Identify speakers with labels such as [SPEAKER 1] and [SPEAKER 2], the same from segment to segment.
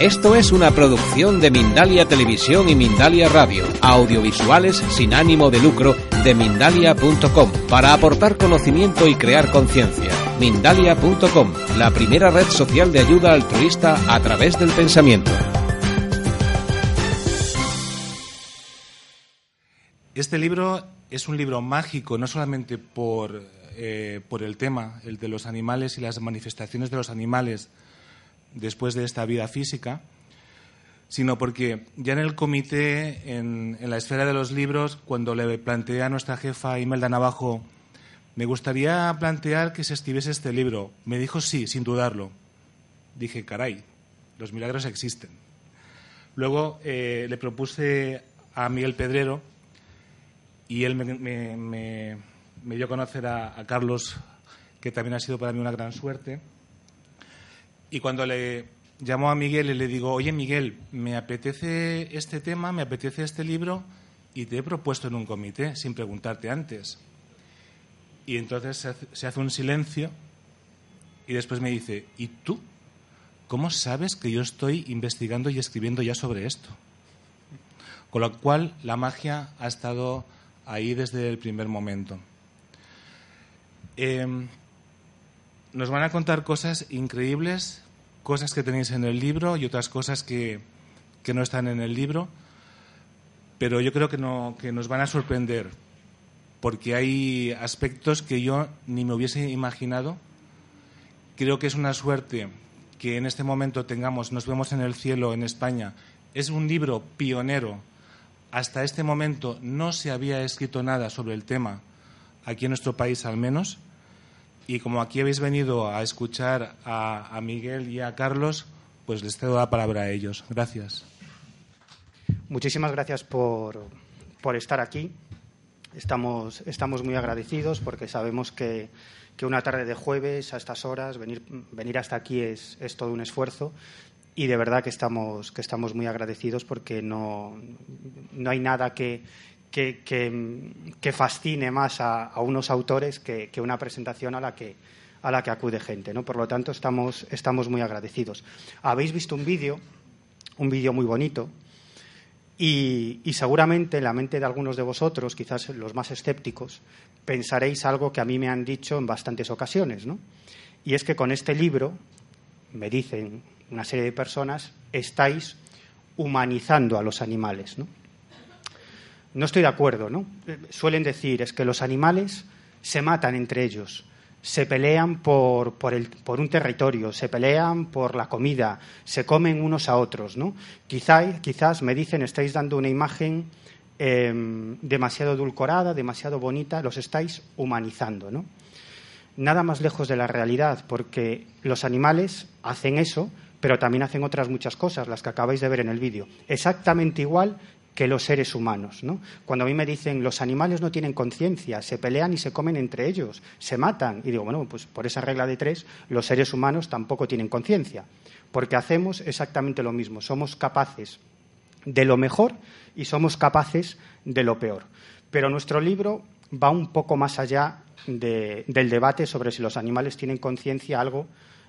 [SPEAKER 1] Esto es una producción de Mindalia Televisión y Mindalia Radio, audiovisuales sin ánimo de lucro de mindalia.com, para aportar conocimiento y crear conciencia. Mindalia.com, la primera red social de ayuda altruista a través del pensamiento.
[SPEAKER 2] Este libro es un libro mágico, no solamente por, eh, por el tema, el de los animales y las manifestaciones de los animales, después de esta vida física, sino porque ya en el comité, en, la esfera de los libros, cuando le planteé a nuestra jefa Imelda Navajo, me gustaría plantear que se escribiese este libro, me dijo sí, sin dudarlo. Dije, caray, los milagros existen. Luego eh, le propuse a Miguel Pedrero y él me, dio a conocer a Carlos, que también ha sido para mí una gran suerte y cuando le llamo a Miguel y le digo, oye Miguel, me apetece este tema, me apetece este libro y te he propuesto en un comité sin preguntarte antes. Y entonces se hace un silencio y después me dice, ¿y tú? ¿Cómo sabes que yo estoy investigando y escribiendo ya sobre esto? Con lo cual la magia ha estado ahí desde el primer momento. Em, nos van a contar cosas increíbles cosas que tenéis en el libro y otras cosas que, no están en el libro, pero yo creo que, no, que nos van a sorprender porque hay aspectos que yo ni me hubiese imaginado. Creo que es una suerte que en este momento tengamos, nos vemos en el cielo en España. Es un libro pionero. Hasta este momento no se había escrito nada sobre el tema, aquí en nuestro país al menos. Y como aquí habéis venido a escuchar a, Miguel y a Carlos, pues les cedo la palabra a ellos. Gracias.
[SPEAKER 3] Muchísimas gracias por, estar aquí. Estamos, estamos muy agradecidos porque sabemos que, una tarde de jueves a estas horas, venir, venir hasta aquí es, es todo un esfuerzo y de verdad que estamos, que estamos muy agradecidos porque no, no hay nada que, que, fascine más a, unos autores que, una presentación a la que, a la que acude gente. ¿no? Por lo tanto, estamos, estamos muy agradecidos. Habéis visto un vídeo, un vídeo muy bonito, y, seguramente en la mente de algunos de vosotros, quizás los más escépticos, pensaréis algo que a mí me han dicho en bastantes ocasiones, ¿no? Y es que con este libro, me dicen una serie de personas, estáis humanizando a los animales, ¿no? No estoy de acuerdo, ¿no? Suelen decir es que los animales se matan entre ellos, se pelean por, un territorio, se pelean por la comida, se comen unos a otros, ¿no? quizás me dicen, estáis dando una imagen em, demasiado edulcorada, demasiado bonita, los estáis humanizando, ¿no? Nada más lejos de la realidad, porque los animales hacen eso, pero también hacen otras muchas cosas, las que acabáis de ver en el vídeo. Exactamente igual que los seres humanos. ¿no? Cuando a mí me dicen los animales no tienen conciencia, se pelean y se comen entre ellos, se matan, y digo, bueno, pues por esa regla de tres, los seres humanos tampoco tienen conciencia, porque hacemos exactamente lo mismo, somos capaces de lo mejor y somos capaces de lo peor. Pero nuestro libro va un poco más allá del debate sobre si los animales tienen conciencia, algo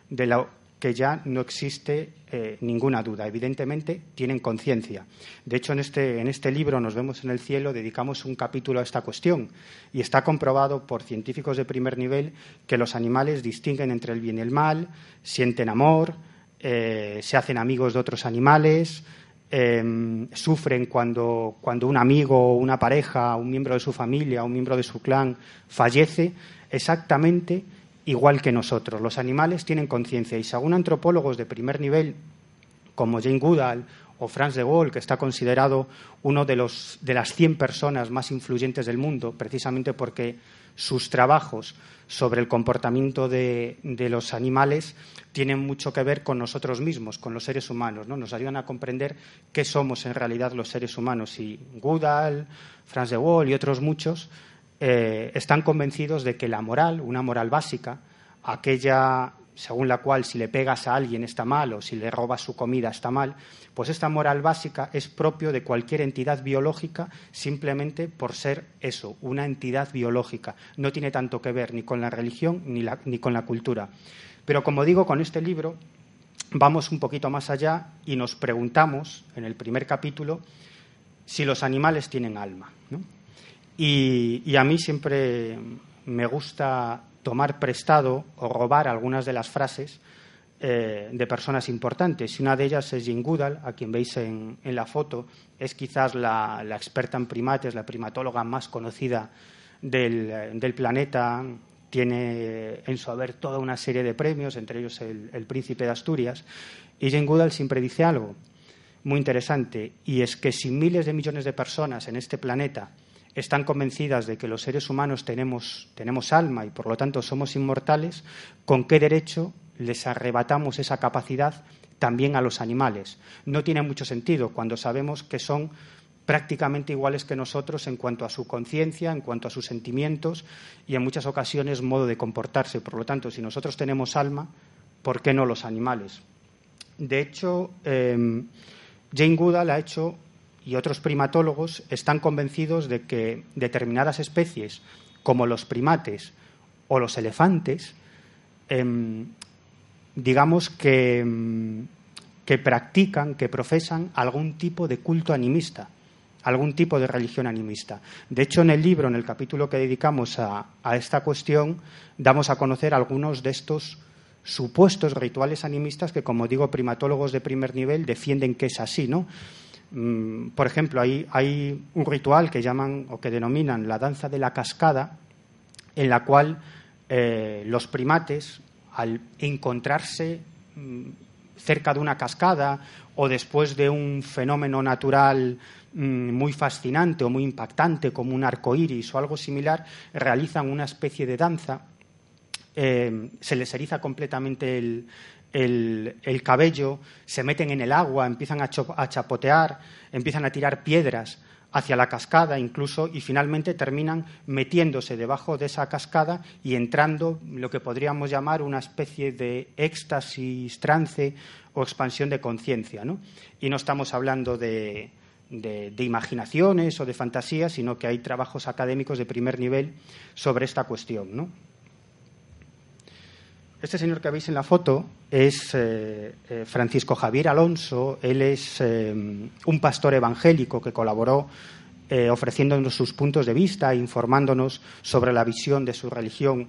[SPEAKER 3] de lo que ya no existe eh, ninguna duda. Evidentemente, tienen conciencia. De hecho, en este, en este libro, Nos vemos en el cielo, dedicamos un capítulo a esta cuestión y está comprobado por científicos de primer nivel que los animales distinguen entre el bien y el mal, sienten amor, eh, se hacen amigos de otros animales, em, sufren cuando, cuando un amigo, una pareja, un miembro de su familia, un miembro de su clan fallece, exactamente igual que nosotros. Los animales tienen conciencia y según antropólogos de primer nivel, como Jane Goodall o Franz de Gaulle, que está considerado uno de, los, de las 100 personas más influyentes del mundo, precisamente porque sus trabajos sobre el comportamiento de, los animales tienen mucho que ver con nosotros mismos, con los seres humanos. ¿no? Nos ayudan a comprender qué somos en realidad los seres humanos. Y Goodall, Franz de Waal y otros muchos eh, están convencidos de que la moral, una moral básica, aquella según la cual si le pegas a alguien está mal o si le robas su comida está mal, pues esta moral básica es propio de cualquier entidad biológica simplemente por ser eso, una entidad biológica. No tiene tanto que ver ni con la religión ni, ni con la cultura. Pero como digo, con este libro vamos un poquito más allá y nos preguntamos en el primer capítulo si los animales tienen alma. Y a mí siempre me gusta tomar prestado o robar algunas de las frases eh, de personas importantes. Y una de ellas es Jane Goodall, a quien veis en, la foto. Es quizás la, experta en primates, la primatóloga más conocida del, planeta. Tiene en su haber toda una serie de premios, entre ellos el, el Príncipe de Asturias. Y Jane Goodall siempre dice algo muy interesante, y es que si miles de millones de personas en este planeta están convencidas de que los seres humanos tenemos, tenemos alma y por lo tanto somos inmortales, ¿con qué derecho les arrebatamos esa capacidad también a los animales? No tiene mucho sentido cuando sabemos que son prácticamente iguales que nosotros en cuanto a su conciencia, en cuanto a sus sentimientos y en muchas ocasiones modo de comportarse. Por lo tanto, si nosotros tenemos alma, ¿por qué no los animales? De hecho, eh, Jane Goodall ha hecho y otros primatólogos están convencidos de que determinadas especies, como los primates o los elefantes, em, digamos que, em, que practican, que profesan algún tipo de culto animista, algún tipo de religión animista. De hecho, en el libro, en el capítulo que dedicamos a, a esta cuestión, damos a conocer algunos de estos supuestos rituales animistas que, como digo, primatólogos de primer nivel defienden que es así, ¿no? Mm, por ejemplo, hay, un ritual que llaman o que denominan la danza de la cascada, en la cual eh, los primates, al encontrarse mm, cerca de una cascada o después de un fenómeno natural mm, muy fascinante o muy impactante como un arco iris o algo similar, realizan una especie de danza. Eh, se les eriza completamente el, el, cabello, se meten en el agua, empiezan a, chapotear, empiezan a tirar piedras hacia la cascada incluso y finalmente terminan metiéndose debajo de esa cascada y entrando lo que podríamos llamar una especie de éxtasis, trance o expansión de conciencia. Y no estamos hablando de, de, imaginaciones o de fantasías, sino que hay trabajos académicos de primer nivel sobre esta cuestión. ¿no? Este señor que veis en la foto es eh, eh, Francisco Javier Alonso. Él es eh, un pastor evangélico que colaboró ofreciéndonos sus puntos de vista, informándonos sobre la visión de su religión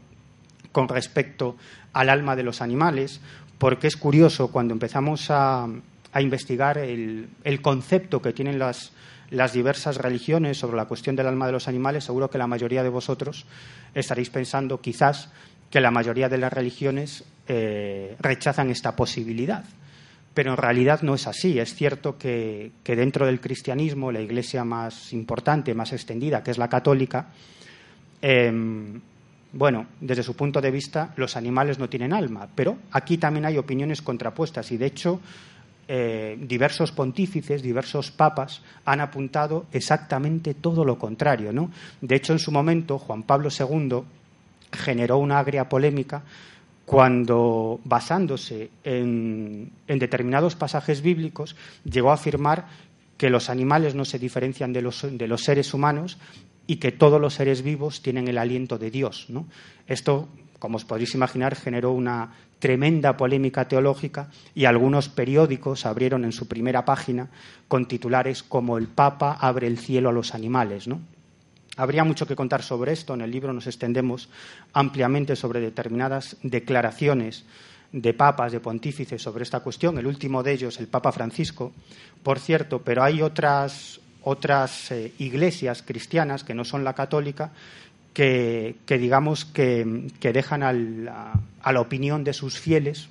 [SPEAKER 3] con respecto al alma de los animales, porque es curioso cuando empezamos a, investigar el, concepto que tienen las, las diversas religiones sobre la cuestión del alma de los animales, seguro que la mayoría de vosotros estaréis pensando quizás que la mayoría de las religiones eh, rechazan esta posibilidad. Pero en realidad no es así. Es cierto que, dentro del cristianismo, la iglesia más importante, más extendida, que es la católica, em, bueno, desde su punto de vista, los animales no tienen alma. Pero aquí también hay opiniones contrapuestas y, de hecho, eh, diversos pontífices, diversos papas han apuntado exactamente todo lo contrario. ¿no? De hecho, en su momento, Juan Pablo II generó una agria polémica cuando, basándose en, determinados pasajes bíblicos, llegó a afirmar que los animales no se diferencian de los, de los, seres humanos y que todos los seres vivos tienen el aliento de Dios. Esto, como os podéis imaginar, generó una tremenda polémica teológica y algunos periódicos abrieron en su primera página con titulares como El Papa abre el cielo a los animales. Habría mucho que contar sobre esto. En el libro nos extendemos ampliamente sobre determinadas declaraciones de papas, de pontífices sobre esta cuestión. El último de ellos, el Papa Francisco, por cierto, pero hay otras, otras eh, iglesias cristianas que no son la católica que, digamos que, dejan a la opinión de sus fieles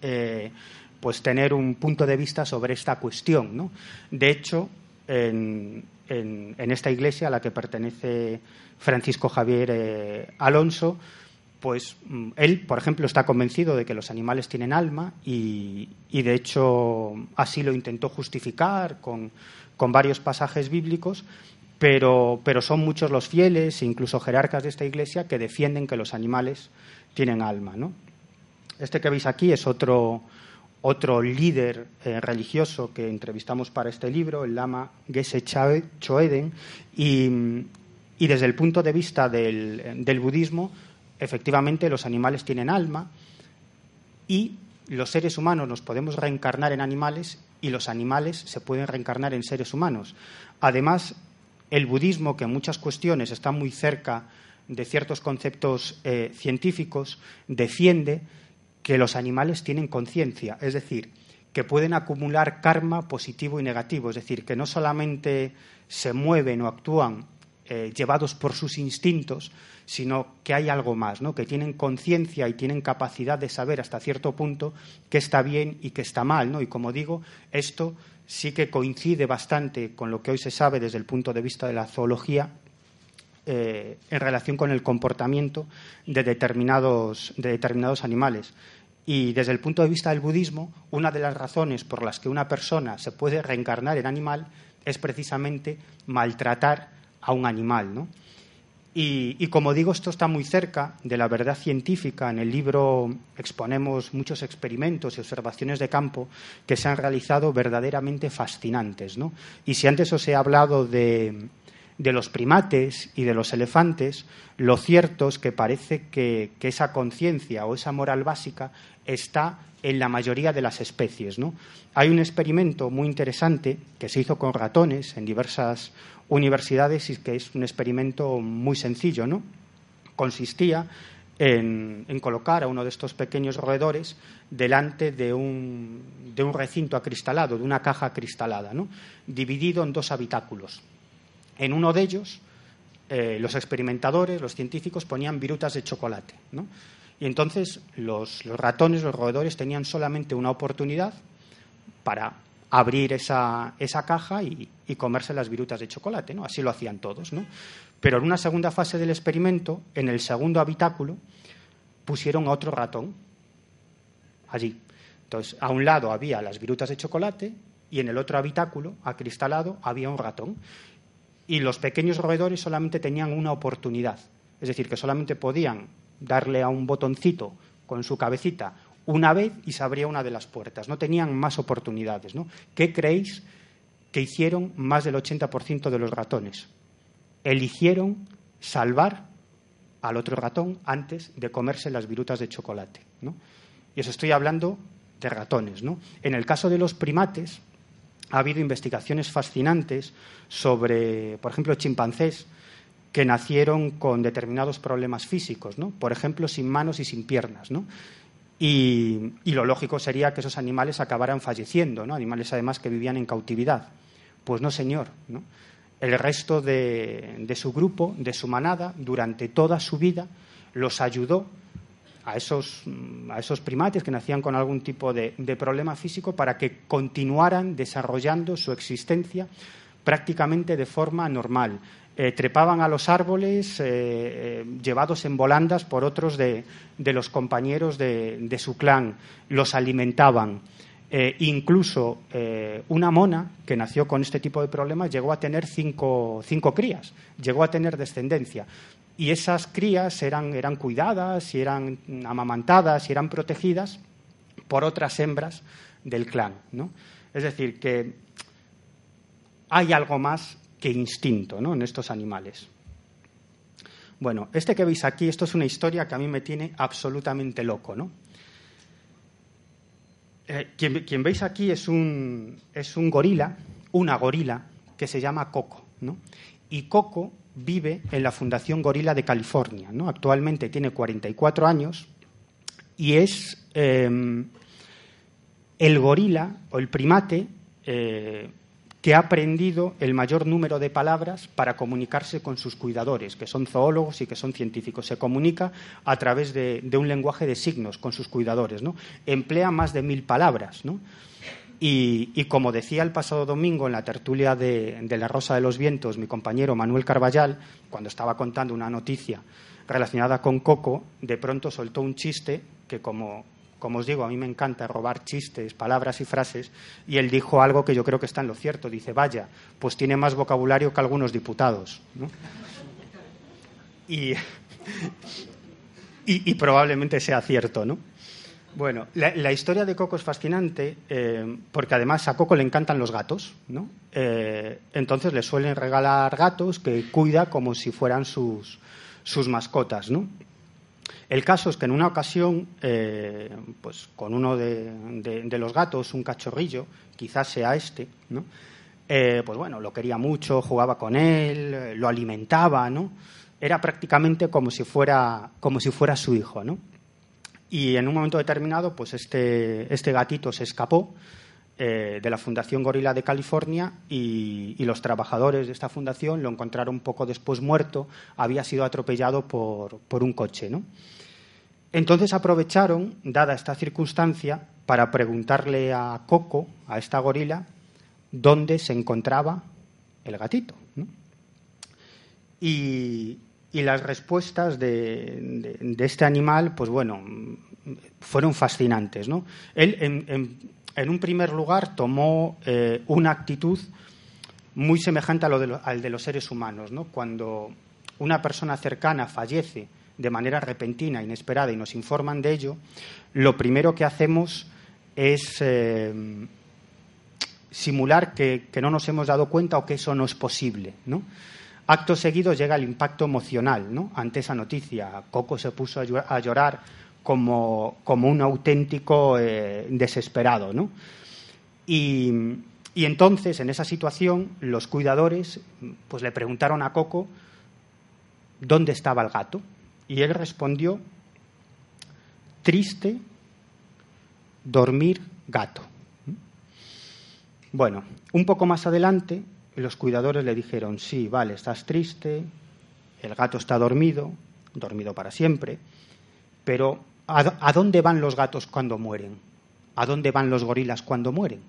[SPEAKER 3] eh, pues tener un punto de vista sobre esta cuestión. De hecho, en, esta iglesia a la que pertenece Francisco Javier eh, Alonso, pues mm, él, por ejemplo, está convencido de que los animales tienen alma y, de hecho así lo intentó justificar con, varios pasajes bíblicos, pero, pero, son muchos los fieles, incluso jerarcas de esta iglesia, que defienden que los animales tienen alma. ¿no? Este que veis aquí es otro, otro líder eh, religioso que entrevistamos para este libro, el lama Geshe Choeden, y, desde el punto de vista del, del budismo, efectivamente los animales tienen alma y los seres humanos nos podemos reencarnar en animales y los animales se pueden reencarnar en seres humanos. Además, el budismo, que en muchas cuestiones está muy cerca de ciertos conceptos eh, científicos, defiende que los animales tienen conciencia, es decir, que pueden acumular karma positivo y negativo, es decir, que no solamente se mueven o actúan eh, llevados por sus instintos, sino que hay algo más, ¿no? que tienen conciencia y tienen capacidad de saber hasta cierto punto qué está bien y qué está mal. ¿no? Y como digo, esto sí que coincide bastante con lo que hoy se sabe desde el punto de vista de la zoología eh, en relación con el comportamiento de determinados, de determinados animales. Y desde el punto de vista del budismo, una de las razones por las que una persona se puede reencarnar en animal es precisamente maltratar a un animal. ¿no? Y, como digo, esto está muy cerca de la verdad científica. En el libro exponemos muchos experimentos y observaciones de campo que se han realizado verdaderamente fascinantes. ¿no? Y si antes os he hablado de, los primates y de los elefantes, lo cierto es que parece que, esa conciencia o esa moral básica está en la mayoría de las especies. ¿no? Hay un experimento muy interesante que se hizo con ratones en diversas universidades y que es un experimento muy sencillo. Consistía en, colocar a uno de estos pequeños roedores delante de un, de un recinto acristalado, de una caja acristalada, ¿no? dividido en dos habitáculos. En uno de ellos, eh, los experimentadores, los científicos, ponían virutas de chocolate. ¿no? Y entonces los, ratones, los roedores, tenían solamente una oportunidad para abrir esa, esa caja y, comerse las virutas de chocolate, ¿no? Así lo hacían todos, ¿no? Pero en una segunda fase del experimento, en el segundo habitáculo, pusieron a otro ratón allí. Entonces, a un lado había las virutas de chocolate y en el otro habitáculo, acristalado, había un ratón. Y los pequeños roedores solamente tenían una oportunidad. Es decir, que solamente podían darle a un botoncito con su cabecita una vez y se abría una de las puertas. No tenían más oportunidades. ¿no? ¿Qué creéis que hicieron más del 80% de los ratones? Eligieron salvar al otro ratón antes de comerse las virutas de chocolate. ¿no? Y os estoy hablando de ratones. ¿no? En el caso de los primates, ha habido investigaciones fascinantes sobre, por ejemplo, chimpancés que nacieron con determinados problemas físicos, ¿no? por ejemplo, sin manos y sin piernas. ¿no? Y, lo lógico sería que esos animales acabaran falleciendo, ¿no? animales además que vivían en cautividad. Pues no, señor. ¿no? El resto de, su grupo, de su manada, durante toda su vida, los ayudó a esos, a esos primates que nacían con algún tipo de, de problema físico para que continuaran desarrollando su existencia prácticamente de forma normal. Eh, trepaban a los árboles eh, eh, llevados en volandas por otros de, los compañeros de, su clan, los alimentaban. incluso una mona que nació con este tipo de problemas llegó a tener cinco, crías, llegó a tener descendencia. Y esas crías eran, eran cuidadas, y eran amamantadas, y eran protegidas por otras hembras del clan. ¿no? Es decir, que hay algo más que instinto ¿no? en estos animales. Bueno, este que veis aquí, esto es una historia que a mí me tiene absolutamente loco. ¿no? Eh, quien, veis aquí es un, es un gorila, una gorila, que se llama Coco. ¿no? Y Coco vive en la Fundación Gorila de California. ¿no? Actualmente tiene 44 años y es em, el gorila o el primate eh, que ha aprendido el mayor número de palabras para comunicarse con sus cuidadores, que son zoólogos y que son científicos. Se comunica a través de, un lenguaje de signos con sus cuidadores. Emplea más de mil palabras. ¿no? Y, como decía el pasado domingo en la tertulia de, La Rosa de los Vientos, mi compañero Manuel Carballal, cuando estaba contando una noticia relacionada con Coco, de pronto soltó un chiste que, como, como os digo, a mí me encanta robar chistes, palabras y frases, y él dijo algo que yo creo que está en lo cierto. Dice, vaya, pues tiene más vocabulario que algunos diputados. Y, y, probablemente sea cierto, ¿no? Bueno, la, historia de Coco es fascinante eh, porque además a Coco le encantan los gatos, ¿no? Eh, entonces le suelen regalar gatos que cuida como si fueran sus, sus mascotas, ¿no? El caso es que en una ocasión, eh, pues con uno de, los gatos, un cachorrillo, quizás sea este, ¿no? pues bueno, lo quería mucho, jugaba con él, lo alimentaba, ¿no? Era prácticamente como si fuera, como si fuera su hijo, ¿no? Y en un momento determinado, pues este, este gatito se escapó eh, de la Fundación Gorila de California y, los trabajadores de esta fundación lo encontraron poco después muerto, había sido atropellado por, por un coche. ¿no? Entonces aprovecharon, dada esta circunstancia, para preguntarle a Coco, a esta gorila, dónde se encontraba el gatito. Y, y las respuestas de, este animal, pues bueno, fueron fascinantes. ¿no? Él, en, un primer lugar, tomó eh, una actitud muy semejante a lo al de los seres humanos. ¿no? Cuando una persona cercana fallece de manera repentina, inesperada, y nos informan de ello, lo primero que hacemos es eh, simular que, no nos hemos dado cuenta o que eso no es posible. Acto seguido llega el impacto emocional ¿no? ante esa noticia. Coco se puso a llorar como, un auténtico eh, desesperado. ¿no? Y, entonces, en esa situación, los cuidadores pues, le preguntaron a Coco dónde estaba el gato. Y él respondió, triste, dormir gato. Bueno, un poco más adelante y los cuidadores le dijeron, sí, vale, estás triste, el gato está dormido, dormido para siempre, pero ¿a, dónde van los gatos cuando mueren? ¿A dónde van los gorilas cuando mueren?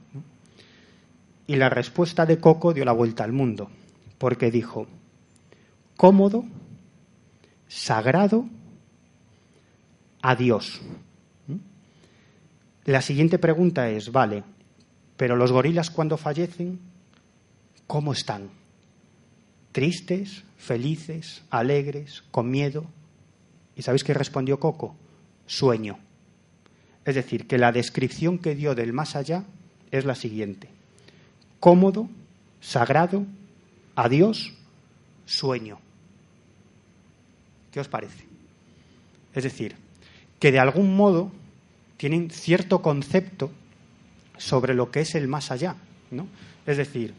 [SPEAKER 3] Y la respuesta de Coco dio la vuelta al mundo, porque dijo, cómodo, sagrado, adiós. La siguiente pregunta es, vale, pero los gorilas cuando fallecen, ¿Cómo están? ¿Tristes, felices, alegres, con miedo? ¿Y sabéis qué respondió Coco? Sueño. Es decir, que la descripción que dio del más allá es la siguiente. Cómodo, sagrado, adiós, sueño. ¿Qué os parece? Es decir, que de algún modo tienen cierto concepto sobre lo que es el más allá. ¿no? Es decir,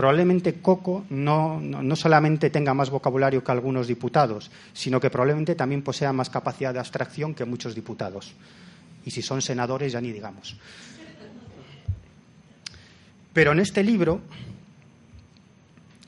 [SPEAKER 3] probablemente Coco no, solamente tenga más vocabulario que algunos diputados, sino que probablemente también posea más capacidad de abstracción que muchos diputados. Y si son senadores, ya ni digamos. Pero en este libro,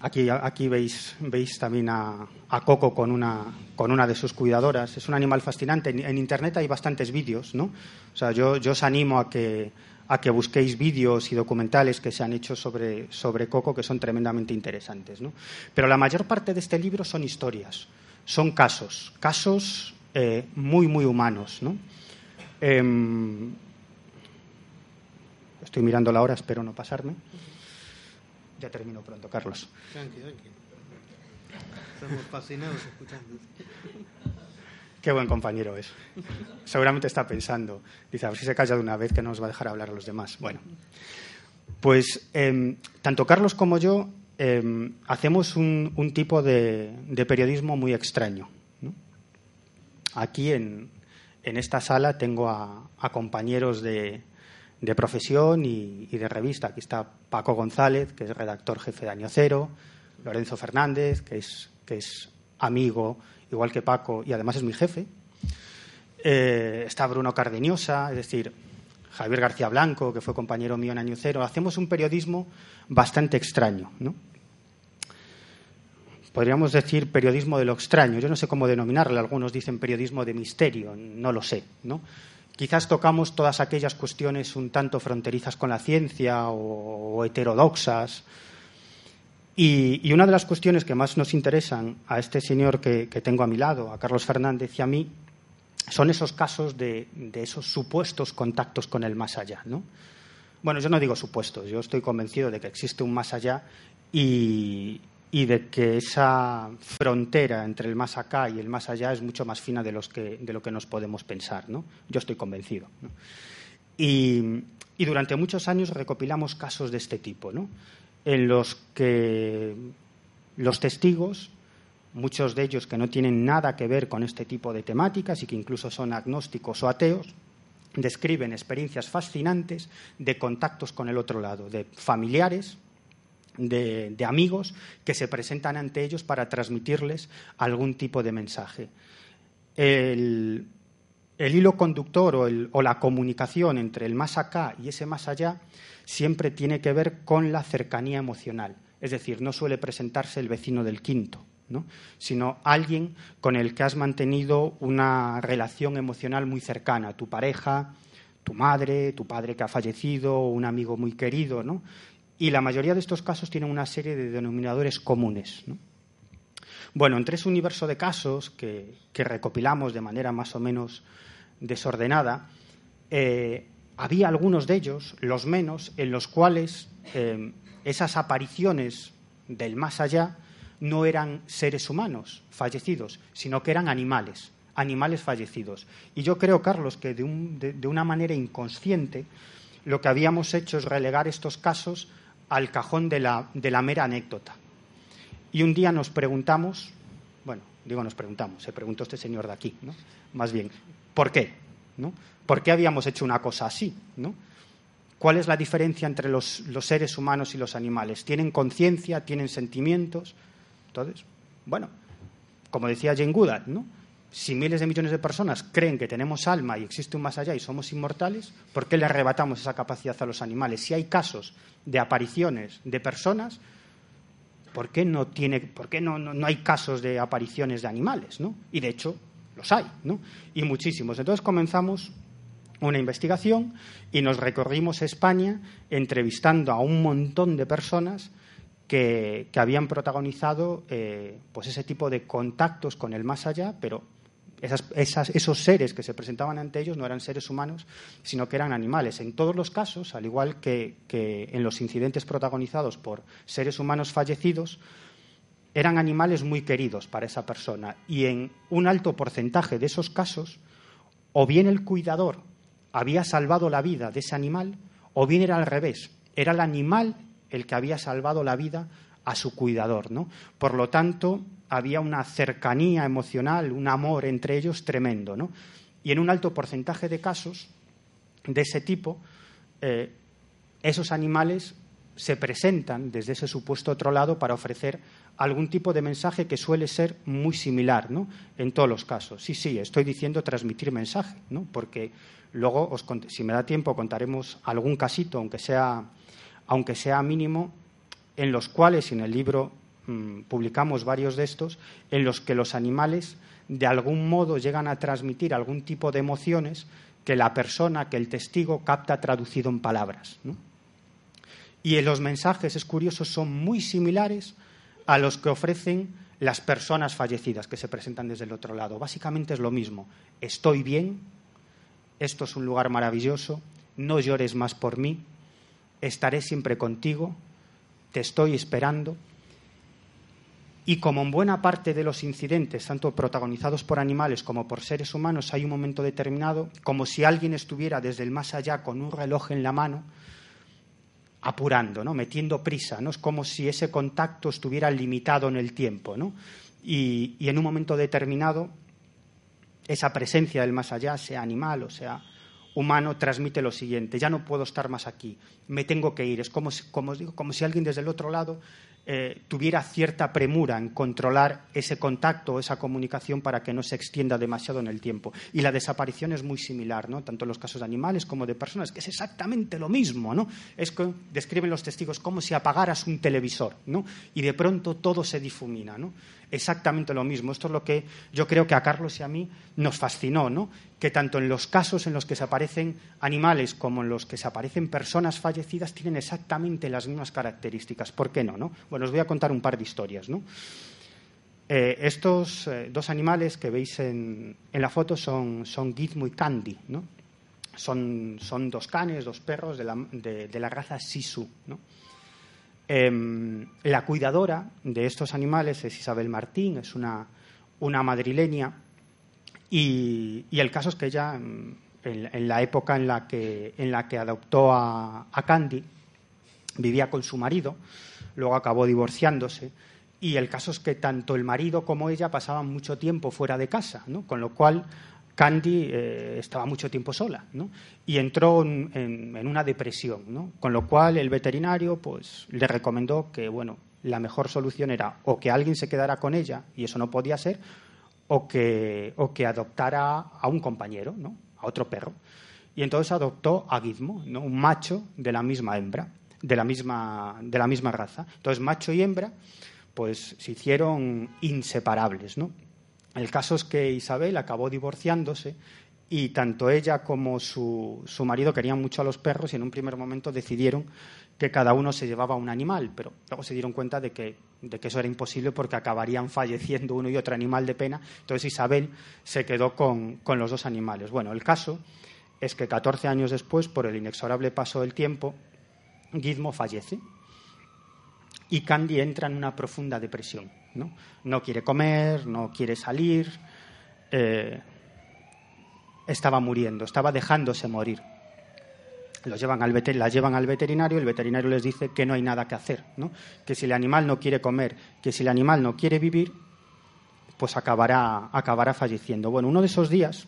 [SPEAKER 3] aquí, aquí veis, veis, también a, Coco con una, con una, de sus cuidadoras. Es un animal fascinante. En, Internet hay bastantes vídeos, ¿no? O sea, yo, yo os animo a que, a que busquéis vídeos y documentales que se han hecho sobre, sobre Coco que son tremendamente interesantes. ¿no? Pero la mayor parte de este libro son historias, son casos, casos eh, muy, muy humanos. ¿no? Em, estoy mirando la hora, espero no pasarme. Ya termino pronto, Carlos. Tranquilo, tranquilo. Estamos fascinados escuchando. Qué buen compañero es. Seguramente está pensando, dice, a ver si se calla de una vez que no nos va a dejar hablar a los demás. Bueno, pues em, tanto Carlos como yo em, hacemos un, tipo de, periodismo muy extraño. Aquí en, esta sala tengo a, compañeros de, profesión y, de revista. Aquí está Paco González, que es redactor jefe de Año Cero, Lorenzo Fernández, que es, que es amigo igual que Paco, y además es mi jefe. Eh, está Bruno Cardeñosa, es decir, Javier García Blanco, que fue compañero mío en Año Cero. Hacemos un periodismo bastante extraño. Podríamos decir periodismo de lo extraño. Yo no sé cómo denominarlo. Algunos dicen periodismo de misterio, no lo sé, quizás tocamos todas aquellas cuestiones un tanto fronterizas con la ciencia o, heterodoxas. Y, una de las cuestiones que más nos interesan a este señor que, tengo a mi lado, a Carlos Fernández y a mí, son esos casos de, esos supuestos contactos con el más allá. ¿no? Bueno, yo no digo supuestos, yo estoy convencido de que existe un más allá y, de que esa frontera entre el más acá y el más allá es mucho más fina de, lo que nos podemos pensar. ¿no? Yo estoy convencido. Y, durante muchos años recopilamos casos de este tipo. En los que los testigos, muchos de ellos que no tienen nada que ver con este tipo de temáticas y que incluso son agnósticos o ateos, describen experiencias fascinantes de contactos con el otro lado, de familiares, de, amigos que se presentan ante ellos para transmitirles algún tipo de mensaje. El, hilo conductor o, la comunicación entre el más acá y ese más allá siempre tiene que ver con la cercanía emocional. Es decir, no suele presentarse el vecino del quinto, sino alguien con el que has mantenido una relación emocional muy cercana, tu pareja, tu madre, tu padre que ha fallecido, un amigo muy querido. Y la mayoría de estos casos tienen una serie de denominadores comunes. Bueno, entre ese universo de casos que, recopilamos de manera más o menos desordenada, eh, había algunos de ellos, los menos, en los cuales eh, esas apariciones del más allá no eran seres humanos fallecidos, sino que eran animales, animales fallecidos. Y yo creo, Carlos, que de, una manera inconsciente lo que habíamos hecho es relegar estos casos al cajón de la, de la mera anécdota. Y un día nos preguntamos, bueno, digo nos preguntamos, se preguntó este señor de aquí, ¿no? Más bien, ¿por qué? ¿no? ¿Por qué habíamos hecho una cosa así? ¿no? ¿Cuál es la diferencia entre los, los seres humanos y los animales? ¿Tienen conciencia? ¿Tienen sentimientos? Entonces, bueno, como decía Jane Goodall, ¿no? si miles de millones de personas creen que tenemos alma y existe un más allá y somos inmortales, ¿por qué le arrebatamos esa capacidad a los animales? Si hay casos de apariciones de personas, ¿por qué no, tiene, por qué no, no, hay casos de apariciones de animales? ¿no? Y de hecho, los hay, ¿no? Y muchísimos. Entonces comenzamos una investigación y nos recorrimos España entrevistando a un montón de personas que, habían protagonizado eh, pues ese tipo de contactos con el más allá, pero esos seres que se presentaban ante ellos no eran seres humanos, sino que eran animales. En todos los casos, al igual que, en los incidentes protagonizados por seres humanos fallecidos, eran animales muy queridos para esa persona. Y en un alto porcentaje de esos casos, o bien el cuidador había salvado la vida de ese animal, o bien era al revés. Era el animal el que había salvado la vida a su cuidador. ¿no? Por lo tanto, había una cercanía emocional, un amor entre ellos tremendo. ¿no? Y en un alto porcentaje de casos de ese tipo, eh, esos animales se presentan desde ese supuesto otro lado para ofrecer algún tipo de mensaje que suele ser muy similar, ¿no? En todos los casos. Sí, sí, estoy diciendo transmitir mensaje, ¿no? Porque luego, si me da tiempo, contaremos algún casito, aunque sea aunque sea mínimo, en los cuales, en el libro mm, publicamos varios de estos, en los que los animales de algún modo llegan a transmitir algún tipo de emociones que la persona, que el testigo capta traducido en palabras. Y en los mensajes, es curioso, son muy similares a los que ofrecen las personas fallecidas que se presentan desde el otro lado. Básicamente es lo mismo. Estoy bien, esto es un lugar maravilloso, no llores más por mí, estaré siempre contigo, te estoy esperando. Y como en buena parte de los incidentes, tanto protagonizados por animales como por seres humanos, hay un momento determinado, como si alguien estuviera desde el más allá con un reloj en la mano, apurando, ¿no? metiendo prisa. ¿no? Es como si ese contacto estuviera limitado en el tiempo. ¿no? Y, y en un momento determinado, esa presencia del más allá, sea animal o sea humano transmite lo siguiente, ya no puedo estar más aquí, me tengo que ir. Es como digo, como si alguien desde el otro lado eh, tuviera cierta premura en controlar ese contacto, esa comunicación para que no se extienda demasiado en el tiempo. Y la desaparición es muy similar, ¿no? tanto en los casos de animales como de personas, que es exactamente lo mismo. ¿no? Es que describen los testigos como si apagaras un televisor ¿no? y de pronto todo se difumina. ¿no? exactamente lo mismo. Esto es lo que yo creo que a Carlos y a mí nos fascinó, ¿no? Que tanto en los casos en los que se aparecen animales como en los que se aparecen personas fallecidas tienen exactamente las mismas características. ¿Por qué no? no? Bueno, os voy a contar un par de historias. Eh, estos eh, dos animales que veis en, la foto son, son, Gizmo y Candy. Son, dos canes, dos perros de la, de la raza Sisu. ¿no? Em, la cuidadora de estos animales es Isabel Martín, es una, madrileña, y, el caso es que ella, em, en, la época en la que, en la que adoptó a, Candy, vivía con su marido, luego acabó divorciándose, y el caso es que tanto el marido como ella pasaban mucho tiempo fuera de casa, con lo cual Candy eh, estaba mucho tiempo sola ¿no? y entró en, una depresión, ¿no? con lo cual el veterinario pues, le recomendó que bueno, la mejor solución era o que alguien se quedara con ella, y eso no podía ser, o que, o que adoptara a un compañero, ¿no? a otro perro. Y entonces adoptó a Gizmo, un macho de la misma hembra, de la misma, de la misma raza. Entonces macho y hembra pues se hicieron inseparables, ¿no? El caso es que Isabel acabó divorciándose y tanto ella como su, marido querían mucho a los perros y en un primer momento decidieron que cada uno se llevaba un animal, pero luego se dieron cuenta de que, de que eso era imposible porque acabarían falleciendo uno y otro animal de pena. Entonces Isabel se quedó con, con los dos animales. Bueno, el caso es que 14 años después, por el inexorable paso del tiempo, Gizmo fallece y Candy entra en una profunda depresión. ¿no? quiere comer, no quiere salir. Eh, estaba muriendo, estaba dejándose morir. Los llevan al la llevan al veterinario el veterinario les dice que no hay nada que hacer, que si el animal no quiere comer, que si el animal no quiere vivir, pues acabará, acabará falleciendo. Bueno, uno de esos días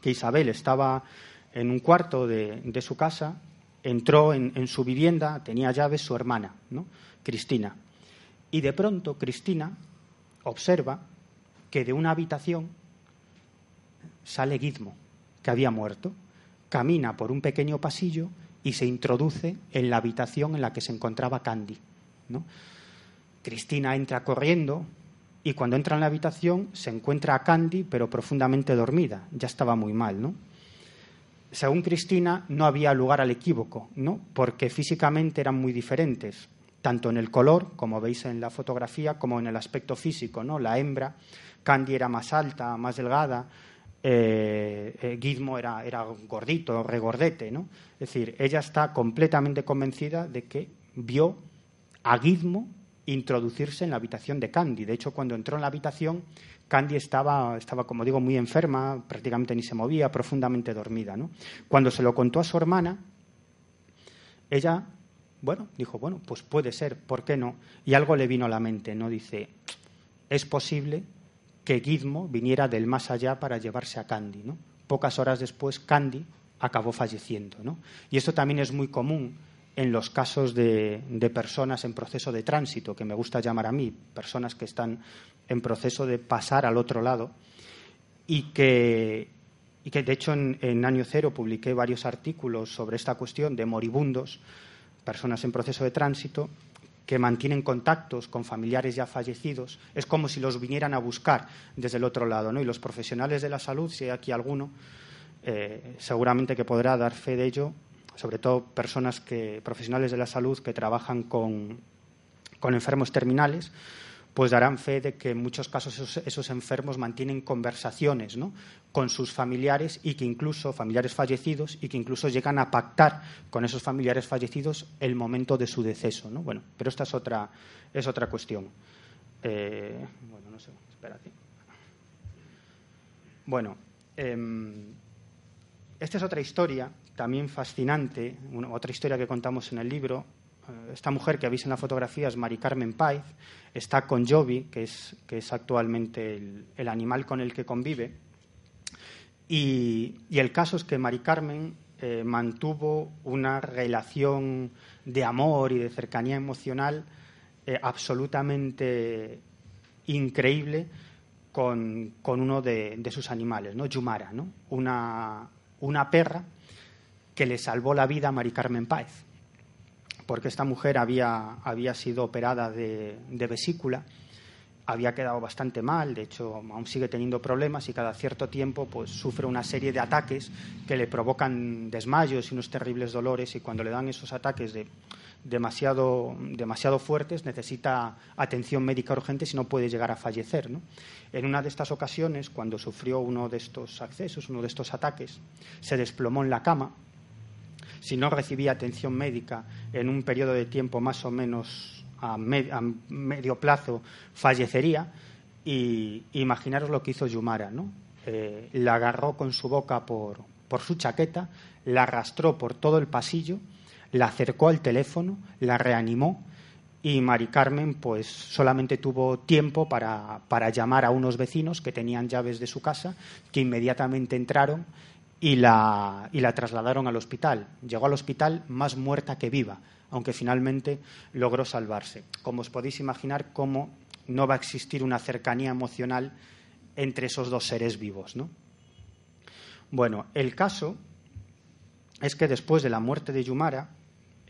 [SPEAKER 3] que Isabel estaba en un cuarto de, su casa, entró en, en, su vivienda, tenía llaves su hermana. Cristina. Y de pronto Cristina observa que de una habitación sale Gizmo, que había muerto, camina por un pequeño pasillo y se introduce en la habitación en la que se encontraba Candy. Cristina entra corriendo y cuando entra en la habitación se encuentra a Candy, pero profundamente dormida. Ya estaba muy mal, ¿no? Según Cristina, no había lugar al equívoco, ¿no? Porque físicamente eran muy diferentes tanto en el color, como veis en la fotografía, como en el aspecto físico. ¿no? La hembra, Candy era más alta, más delgada, eh, eh, Gizmo era, era, gordito, regordete. ¿no? Es decir, ella está completamente convencida de que vio a Gizmo introducirse en la habitación de Candy. De hecho, cuando entró en la habitación, Candy estaba, estaba, como digo, muy enferma, prácticamente ni se movía, profundamente dormida. Cuando se lo contó a su hermana, ella bueno, dijo, bueno, pues puede ser, ¿por qué no? Y algo le vino a la mente, ¿no? Dice, es posible que Gizmo viniera del más allá para llevarse a Candy. Pocas horas después, Candy acabó falleciendo. Y esto también es muy común en los casos de, personas en proceso de tránsito, que me gusta llamar a mí, personas que están en proceso de pasar al otro lado y que, y que de hecho en, en Año Cero publiqué varios artículos sobre esta cuestión de moribundos personas en proceso de tránsito que mantienen contactos con familiares ya fallecidos, es como si los vinieran a buscar desde el otro lado. ¿no? Y los profesionales de la salud, si hay aquí alguno, eh, seguramente que podrá dar fe de ello, sobre todo personas que, profesionales de la salud que trabajan con, con enfermos terminales, pues darán fe de que en muchos casos esos, enfermos mantienen conversaciones con sus familiares y que incluso familiares fallecidos y que incluso llegan a pactar con esos familiares fallecidos el momento de su deceso. ¿no? Bueno, pero esta es otra, es otra cuestión. Eh, bueno, no sé, espérate. Bueno, em, esta es otra historia también fascinante, otra historia que contamos en el libro, esta mujer que veis en la fotografía es Mari Carmen Paiz, está con Jovi, que es, que es actualmente el, animal con el que convive. Y, el caso es que Mari Carmen eh, mantuvo una relación de amor y de cercanía emocional eh, absolutamente increíble con, uno de, sus animales, ¿no? Yumara, ¿no? Una, una perra que le salvó la vida a Mari Carmen Páez, porque esta mujer había, había sido operada de, vesícula había quedado bastante mal, de hecho aún sigue teniendo problemas y cada cierto tiempo pues sufre una serie de ataques que le provocan desmayos y unos terribles dolores y cuando le dan esos ataques de demasiado, demasiado fuertes necesita atención médica urgente si no puede llegar a fallecer. En una de estas ocasiones, cuando sufrió uno de estos accesos, uno de estos ataques, se desplomó en la cama. Si no recibía atención médica en un periodo de tiempo más o menos a, medio plazo fallecería y imaginaros lo que hizo Yumara, ¿no? Eh, la agarró con su boca por, por su chaqueta, la arrastró por todo el pasillo, la acercó al teléfono, la reanimó y Mari Carmen pues solamente tuvo tiempo para, para, llamar a unos vecinos que tenían llaves de su casa, que inmediatamente entraron y la, trasladaron al hospital. Llegó al hospital más muerta que viva aunque finalmente logró salvarse. Como os podéis imaginar, cómo no va a existir una cercanía emocional entre esos dos seres vivos. ¿no? Bueno, el caso es que después de la muerte de Yumara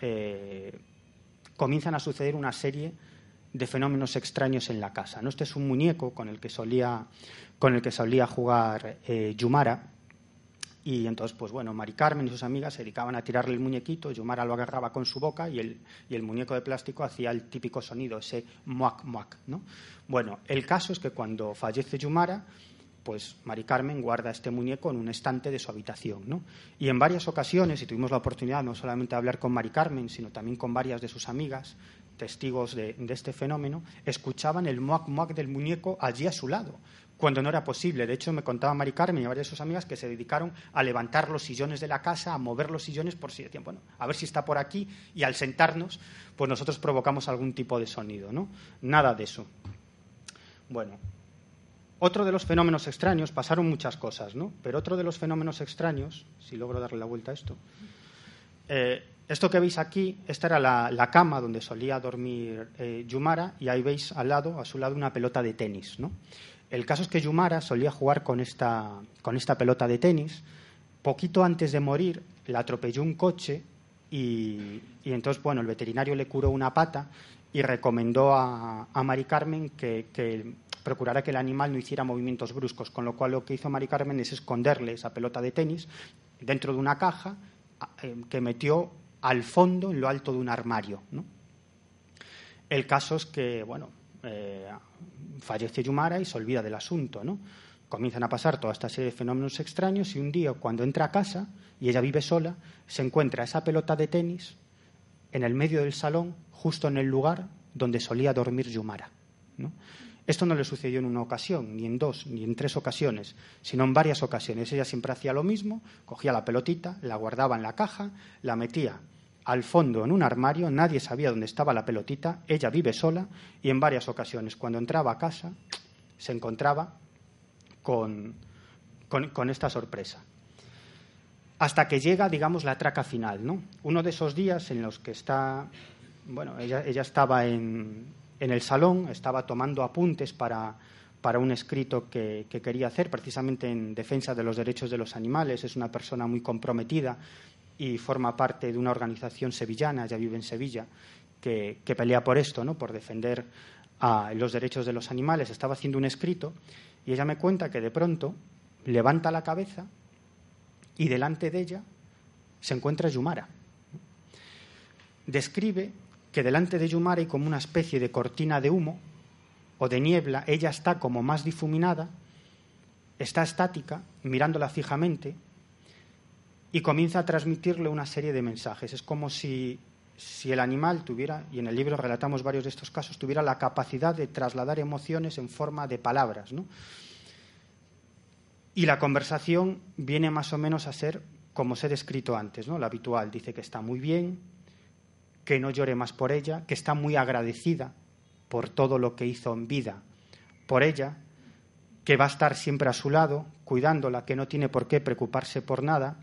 [SPEAKER 3] eh, comienzan a suceder una serie de fenómenos extraños en la casa. ¿no? Este es un muñeco con el que solía, con el que solía jugar eh, Yumara y entonces, pues bueno, Mari Carmen y sus amigas se dedicaban a tirarle el muñequito, Yumara lo agarraba con su boca y el, y el muñeco de plástico hacía el típico sonido, ese muac muac, ¿no? Bueno, el caso es que cuando fallece Yumara, pues Mari Carmen guarda este muñeco en un estante de su habitación, ¿no? Y en varias ocasiones, y tuvimos la oportunidad no solamente de hablar con Mari Carmen, sino también con varias de sus amigas, testigos de, de este fenómeno, escuchaban el muac muac del muñeco allí a su lado cuando no era posible. De hecho, me contaba Mari Carmen y varias de sus amigas que se dedicaron a levantar los sillones de la casa, a mover los sillones por si decían, bueno, a ver si está por aquí, y al sentarnos, pues nosotros provocamos algún tipo de sonido, ¿no? Nada de eso. Bueno, otro de los fenómenos extraños, pasaron muchas cosas, ¿no? Pero otro de los fenómenos extraños, si logro darle la vuelta a esto, eh, esto que veis aquí, esta era la, cama donde solía dormir eh, Yumara, y ahí veis al lado, a su lado, una pelota de tenis, ¿no? El caso es que Yumara solía jugar con esta, con esta pelota de tenis. Poquito antes de morir, la atropelló un coche y, entonces, bueno, el veterinario le curó una pata y recomendó a, a Mari Carmen que, procurara que el animal no hiciera movimientos bruscos, con lo cual lo que hizo Mari Carmen es esconderle esa pelota de tenis dentro de una caja eh, que metió al fondo, en lo alto de un armario. El caso es que, bueno, eh, fallece Yumara y se olvida del asunto, ¿no? Comienzan a pasar toda esta serie de fenómenos extraños y un día, cuando entra a casa y ella vive sola, se encuentra esa pelota de tenis en el medio del salón, justo en el lugar donde solía dormir Yumara. Esto no le sucedió en una ocasión, ni en dos, ni en tres ocasiones, sino en varias ocasiones. Ella siempre hacía lo mismo, cogía la pelotita, la guardaba en la caja, la metía al fondo en un armario, nadie sabía dónde estaba la pelotita, ella vive sola y en varias ocasiones cuando entraba a casa se encontraba con, con, esta sorpresa. Hasta que llega, digamos, la traca final, ¿no? Uno de esos días en los que está, bueno, ella, ella estaba en, en el salón, estaba tomando apuntes para, para un escrito que, que, quería hacer, precisamente en defensa de los derechos de los animales. Es una persona muy comprometida y forma parte de una organización sevillana, ya vive en Sevilla, que, pelea por esto, ¿no? por defender a los derechos de los animales. Estaba haciendo un escrito y ella me cuenta que de pronto levanta la cabeza y delante de ella se encuentra Yumara. Describe que delante de Yumara hay como una especie de cortina de humo o de niebla, ella está como más difuminada, está estática, mirándola fijamente, y comienza a transmitirle una serie de mensajes. Es como si, si el animal tuviera, y en el libro relatamos varios de estos casos, tuviera la capacidad de trasladar emociones en forma de palabras. ¿no? Y la conversación viene más o menos a ser como os he descrito antes, ¿no? la habitual. Dice que está muy bien, que no llore más por ella, que está muy agradecida por todo lo que hizo en vida por ella, que va a estar siempre a su lado, cuidándola, que no tiene por qué preocuparse por nada,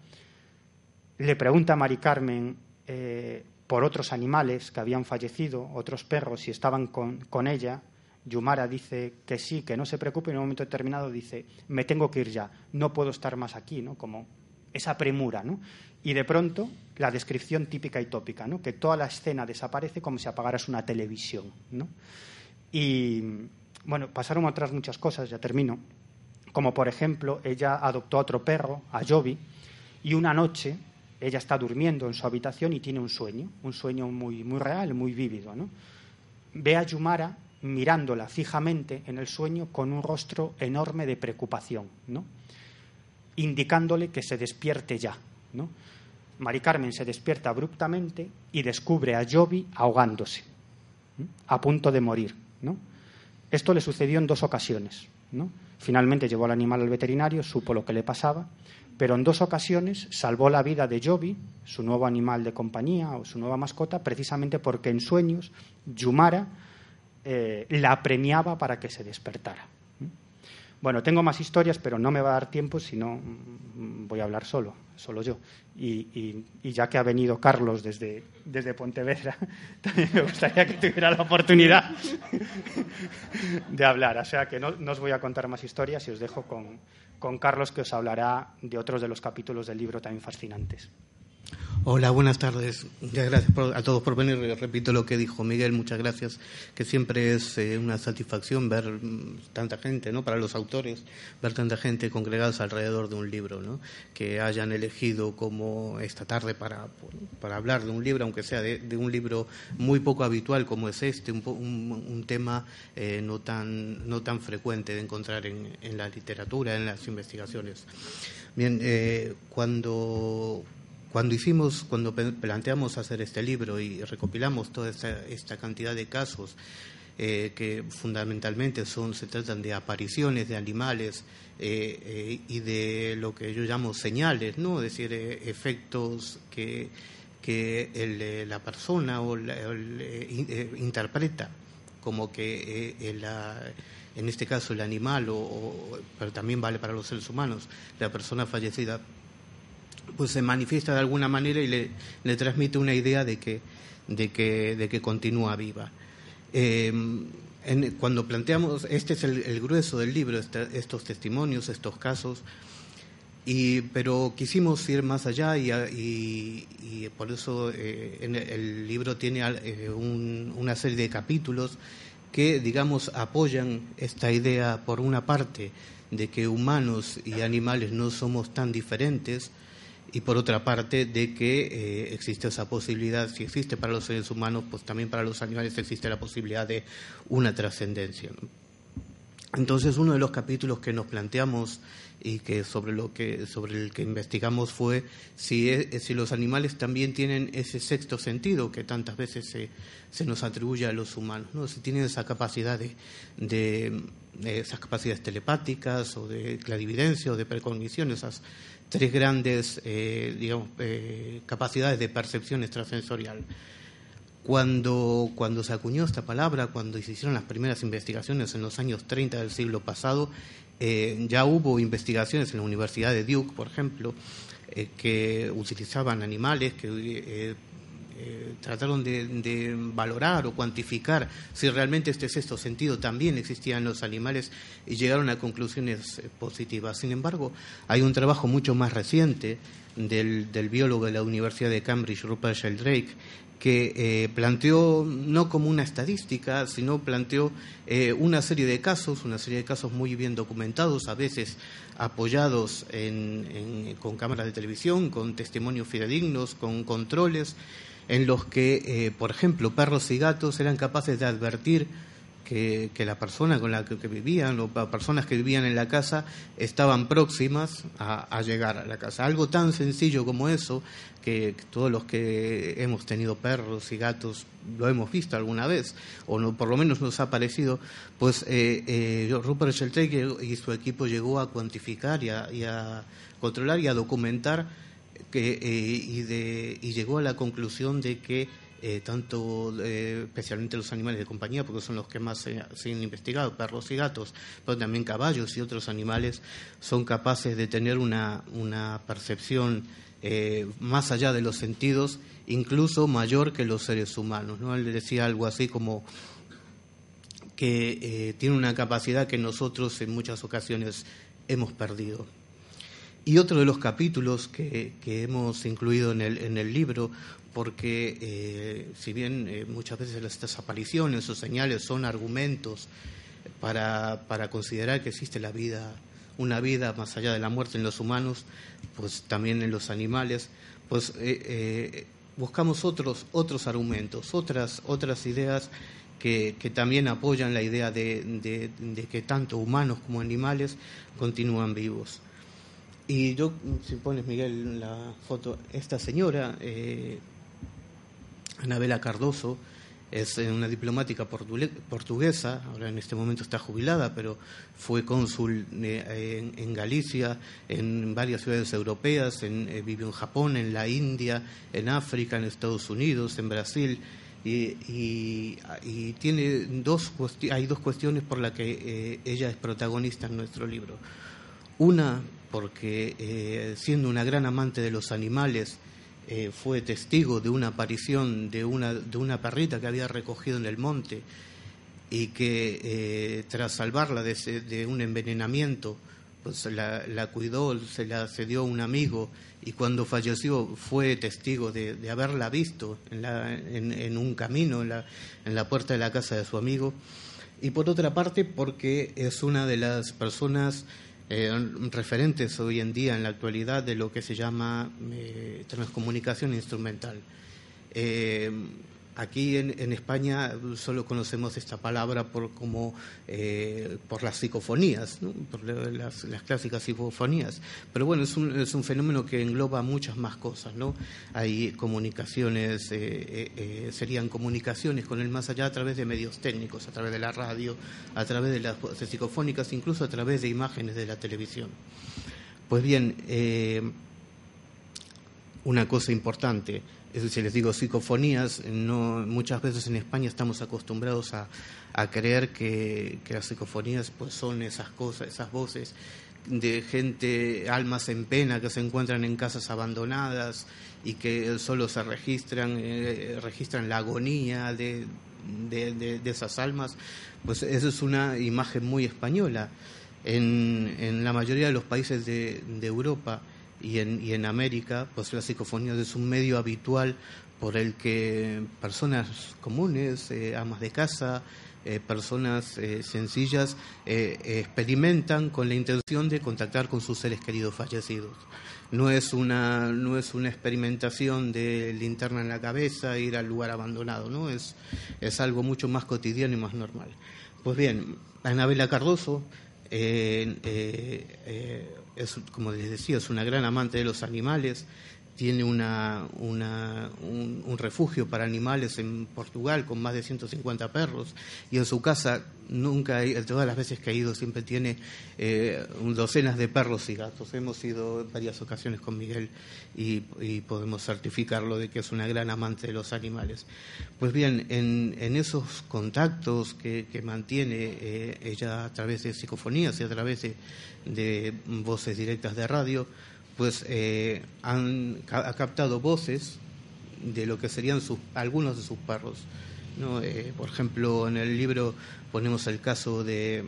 [SPEAKER 3] le pregunta a Mari Carmen, eh, por otros animales que habían fallecido, otros perros, y estaban con, con ella, Yumara dice que sí, que no se preocupe, y en un momento determinado dice, me tengo que ir ya, no puedo estar más aquí, ¿no? Como esa premura, ¿no? Y de pronto, la descripción típica y tópica, ¿no? Que toda la escena desaparece como si apagaras una televisión, ¿no? Y, bueno, pasaron otras muchas cosas, ya termino. Como, por ejemplo, ella adoptó a otro perro, a Jovi, y una noche ella está durmiendo en su habitación y tiene un sueño, un sueño muy, muy real, muy vívido. Ve a Yumara mirándola fijamente en el sueño con un rostro enorme de preocupación, indicándole que se despierte ya. ¿no? Mari Carmen se despierta abruptamente y descubre a Jovi ahogándose, a punto de morir. Esto le sucedió en dos ocasiones. Finalmente llevó al animal al veterinario, supo lo que le pasaba, pero en dos ocasiones salvó la vida de Jovi, su nuevo animal de compañía o su nueva mascota, precisamente porque en sueños Yumara eh, la premiaba para que se despertara. Bueno, tengo más historias, pero no me va a dar tiempo, si no mm, voy a hablar solo, solo yo. Y, ya que ha venido Carlos desde, desde Pontevedra, también me gustaría que tuviera la oportunidad de hablar. O sea que no, os voy a contar más historias y os dejo con, con Carlos, que os hablará de otros de los capítulos del libro también fascinantes.
[SPEAKER 4] Hola, buenas tardes. Muchas gracias a todos por venir. Repito lo que dijo Miguel, muchas gracias. Que siempre es eh, una satisfacción ver mm, tanta gente, ¿no? Para los autores, ver tanta gente congregados alrededor de un libro, ¿no? Que hayan elegido como esta tarde para, para hablar de un libro, aunque sea de, un libro muy poco habitual como es este, un, un, tema eh, no, tan, no tan frecuente de encontrar en, en la literatura, en las investigaciones. Bien, eh, cuando cuando hicimos, cuando planteamos hacer este libro y recopilamos toda esta, cantidad de casos eh, que fundamentalmente son, se tratan de apariciones de animales eh, eh, y de lo que yo llamo señales, ¿no? Es decir, efectos que, que la persona o, interpreta como que en este caso el animal, o, pero también vale para los seres humanos, la persona fallecida pues se manifiesta de alguna manera y le, transmite una idea de que, de que, de que continúa viva. Em, cuando planteamos, este es el, grueso del libro, estos testimonios, estos casos, y, pero quisimos ir más allá y, por eso eh, el, libro tiene eh, una serie de capítulos que, digamos, apoyan esta idea, por una parte, de que humanos y animales no somos tan diferentes, y por otra parte de que eh, existe esa posibilidad, si existe para los seres humanos, pues también para los animales existe la posibilidad de una trascendencia. Entonces uno de los capítulos que nos planteamos y que sobre lo que sobre el que investigamos fue si, e, si los animales también tienen ese sexto sentido que tantas veces se, se nos atribuye a los humanos, ¿no? si tienen esa capacidad de, de, esas capacidades telepáticas o de clarividencia o de precognición, esas tres grandes eh, digamos, eh, capacidades de percepción extrasensorial. Cuando, cuando se acuñó esta palabra, cuando se hicieron las primeras investigaciones en los años 30 del siglo pasado, eh, ya hubo investigaciones en la Universidad de Duke, por ejemplo, que utilizaban animales que trataron de, valorar o cuantificar si realmente este sexto sentido también existía en los animales y llegaron a conclusiones eh, positivas. Sin embargo, hay un trabajo mucho más reciente del, biólogo de la Universidad de Cambridge, Rupert Sheldrake, que eh, planteó no como una estadística, sino planteó una serie de casos, una serie de casos muy bien documentados, a veces apoyados con cámaras de televisión, con testimonios fidedignos, con controles, en los que, eh, por ejemplo, perros y gatos eran capaces de advertir que, la persona con la que, vivían, o personas que vivían en la casa, estaban próximas a, llegar a la casa. Algo tan sencillo como eso, que, todos los que hemos tenido perros y gatos lo hemos visto alguna vez, o no, por lo menos nos ha parecido, pues eh, eh, Rupert Sheldrake y su equipo llegó a cuantificar y a controlar y a documentar que, eh, y, llegó a la conclusión de que eh, tanto eh, especialmente los animales de compañía, porque son los que más se, han investigado, perros y gatos, pero también caballos y otros animales, son capaces de tener una, una percepción más allá de los sentidos, incluso mayor que los seres humanos. ¿no? Él decía algo así como que tiene una capacidad que nosotros en muchas ocasiones hemos perdido. Y otro de los capítulos que, hemos incluido en el, en el libro, porque eh, si bien eh, muchas veces estas apariciones o señales son argumentos para, considerar que existe la vida, una vida más allá de la muerte en los humanos, pues también en los animales, pues buscamos otros, otros argumentos, otras, otras ideas que, también apoyan la idea de, que tanto humanos como animales continúan vivos. Y yo, si pones, Miguel, la foto, esta señora, eh, Anabela Cardoso, es una diplomática portuguesa, ahora en este momento está jubilada, pero fue cónsul eh, en, Galicia, en varias ciudades europeas, en, eh, vivió en Japón, en la India, en África, en Estados Unidos, en Brasil. Y, tiene dos hay dos cuestiones por las que eh, ella es protagonista en nuestro libro. Una, porque siendo una gran amante de los animales, eh, fue testigo de una aparición de una, de una perrita que había recogido en el monte y que eh, tras salvarla de, un envenenamiento, pues la, cuidó, se la cedió a un amigo y cuando falleció fue testigo de, haberla visto en, en, un camino, en la, en la puerta de la casa de su amigo. Y por otra parte, porque es una de las personas eh, referentes hoy en día en la actualidad de lo que se llama eh, transcomunicación instrumental. Eh, Aquí en, España solo conocemos esta palabra por como eh, por las psicofonías, por las, clásicas psicofonías. Pero bueno, es un, es un, fenómeno que engloba muchas más cosas, ¿no? Hay comunicaciones, eh, eh, serían comunicaciones con el más allá a través de medios técnicos, a través de la radio, a través de las voces psicofónicas, incluso a través de imágenes de la televisión. Pues bien, una cosa importante si les digo psicofonías, no, muchas veces en España estamos acostumbrados a, creer que, las psicofonías pues son esas cosas, esas voces de gente, almas en pena que se encuentran en casas abandonadas y que solo se registran, eh, registran la agonía de, esas almas, pues eso es una imagen muy española. En, la mayoría de los países de Europa, y en, y en América, pues la psicofonía es un medio habitual por el que personas comunes, eh, amas de casa, eh, personas eh, sencillas experimentan con la intención de contactar con sus seres queridos fallecidos. No es una, no es una experimentación de linterna en la cabeza, ir al lugar abandonado, ¿no? Es, es algo mucho más cotidiano y más normal. Pues bien, Anabela Cardoso es, como les decía, es una gran amante de los animales, tiene una, un, refugio para animales en Portugal con más de 150 perros y en su casa nunca, todas las veces que ha ido siempre tiene eh, docenas de perros y gatos. Hemos ido en varias ocasiones con Miguel y, podemos certificarlo de que es una gran amante de los animales. Pues bien, en, esos contactos que, mantiene eh, ella a través de psicofonías y a través de voces directas de radio, pues eh, han ha captado voces de lo que serían sus, algunos de sus perros. ¿no? Eh, por ejemplo, en el libro ponemos el caso de,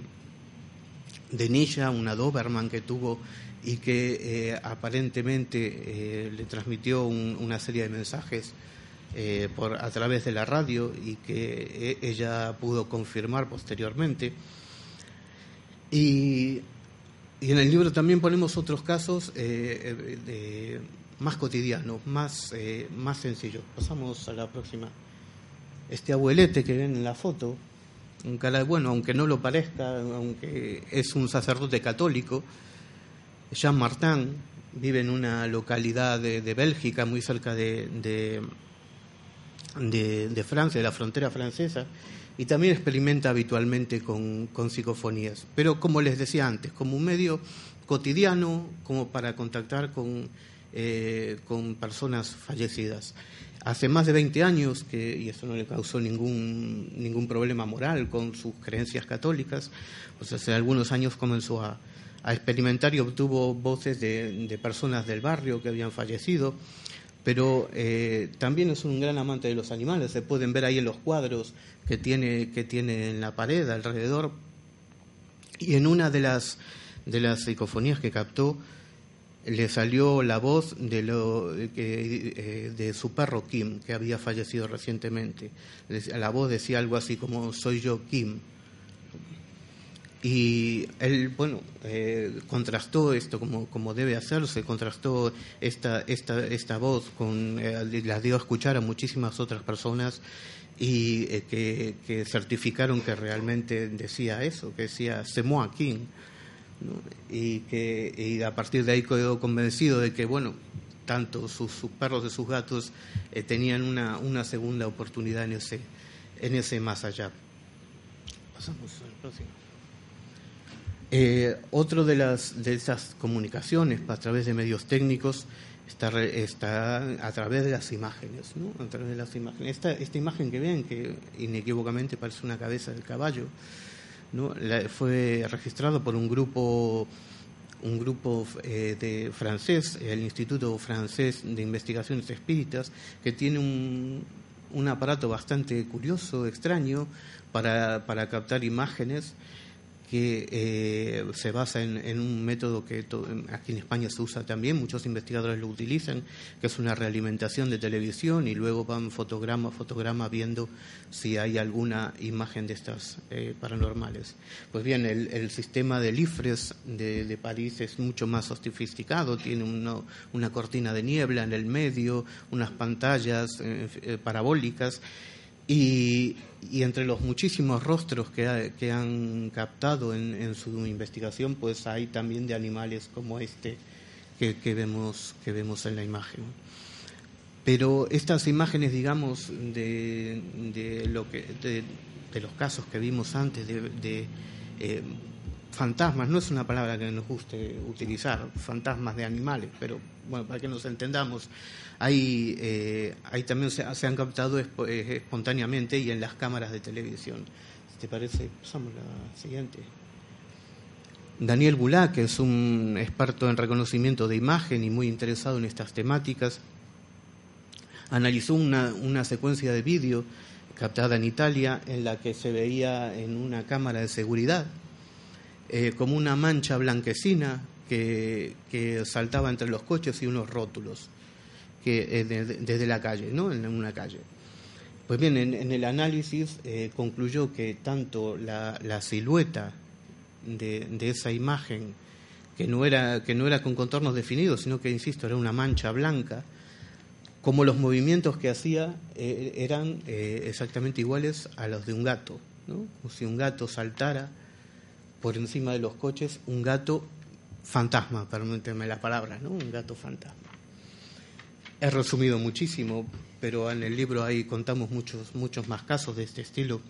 [SPEAKER 4] de Nisha, una Doberman que tuvo y que eh, aparentemente le transmitió una serie de mensajes por, a través de la radio y que ella pudo confirmar posteriormente. Y y en el libro también ponemos otros casos eh, eh, más cotidianos, más, eh, más sencillos. Pasamos a la próxima. Este abuelete que ven en la foto, un cara, bueno, aunque no lo parezca, aunque es un sacerdote católico, Jean Martin, vive en una localidad de, Bélgica, muy cerca de, de, de Francia, de la frontera francesa, y también experimenta habitualmente con, psicofonías. Pero como les decía antes, como un medio cotidiano, como para contactar con, eh, con personas fallecidas. Hace más de 20 años, que, y eso no le causó ningún, ningún problema moral con sus creencias católicas, pues hace algunos años comenzó a, a experimentar y obtuvo voces de, personas del barrio que habían fallecido, pero eh, también es un gran amante de los animales. Se pueden ver ahí en los cuadros que tiene, que tiene en la pared alrededor. Y en una de las, de las psicofonías que captó, le salió la voz de, lo, eh, de su perro Kim, que había fallecido recientemente. La voz decía algo así como, soy yo Kim. Y él, bueno, eh, contrastó esto como, como debe hacerse, contrastó esta, esta, esta voz, con, eh, las dio a escuchar a muchísimas otras personas y que, que, certificaron que realmente decía eso, que decía Semoa King y que a partir de ahí quedó convencido de que, bueno, tanto sus, perros y sus gatos eh, tenían una, una, segunda oportunidad en ese, en ese más allá. Pasamos al próximo. Eh, otro de, las, de esas comunicaciones a través de medios técnicos está, está a través de las imágenes, ¿no? A través de las imágenes. Esta, esta imagen que ven, que inequívocamente parece una cabeza del caballo, fue registrado por un grupo un grupo eh, de francés, el Instituto Francés de Investigaciones Espíritas, que tiene un, un aparato bastante curioso, extraño, para, para captar imágenes que eh, se basa en, un método que aquí en España se usa también, muchos investigadores lo utilizan, que es una realimentación de televisión y luego van fotograma a fotograma viendo si hay alguna imagen de estas eh, paranormales. Pues bien, el, sistema de Lifres de, París es mucho más sofisticado, tiene una cortina de niebla en el medio, unas pantallas eh, parabólicas y, entre los muchísimos rostros que, han captado en, su investigación, pues hay también de animales como este que, vemos, que vemos en la imagen. Pero estas imágenes, digamos, de, lo que, de, los casos que vimos antes, de, eh, fantasmas, no es una palabra que nos guste utilizar, fantasmas de animales, pero bueno, para que nos entendamos, hay, eh, también se, han captado eh, espontáneamente y en las cámaras de televisión. ¿Te parece? Pasamos la siguiente. Daniel Goulart, que es un experto en reconocimiento de imagen y muy interesado en estas temáticas, analizó una, una secuencia de vídeo captada en Italia en la que se veía en una cámara de seguridad eh, como una mancha blanquecina que, saltaba entre los coches y unos rótulos que, eh, desde la calle, ¿no? en una calle. Pues bien, en, el análisis eh, concluyó que tanto la, silueta de, esa imagen, que no, era, que no era con contornos definidos, sino que, insisto, era una mancha blanca, como los movimientos que hacía eh, eran exactamente iguales a los de un gato, ¿no? como si un gato saltara por encima de los coches, un gato fantasma, permíteme la palabra, ¿no? Un gato fantasma. He resumido muchísimo, pero en el libro ahí contamos muchos, muchos más casos de este estilo.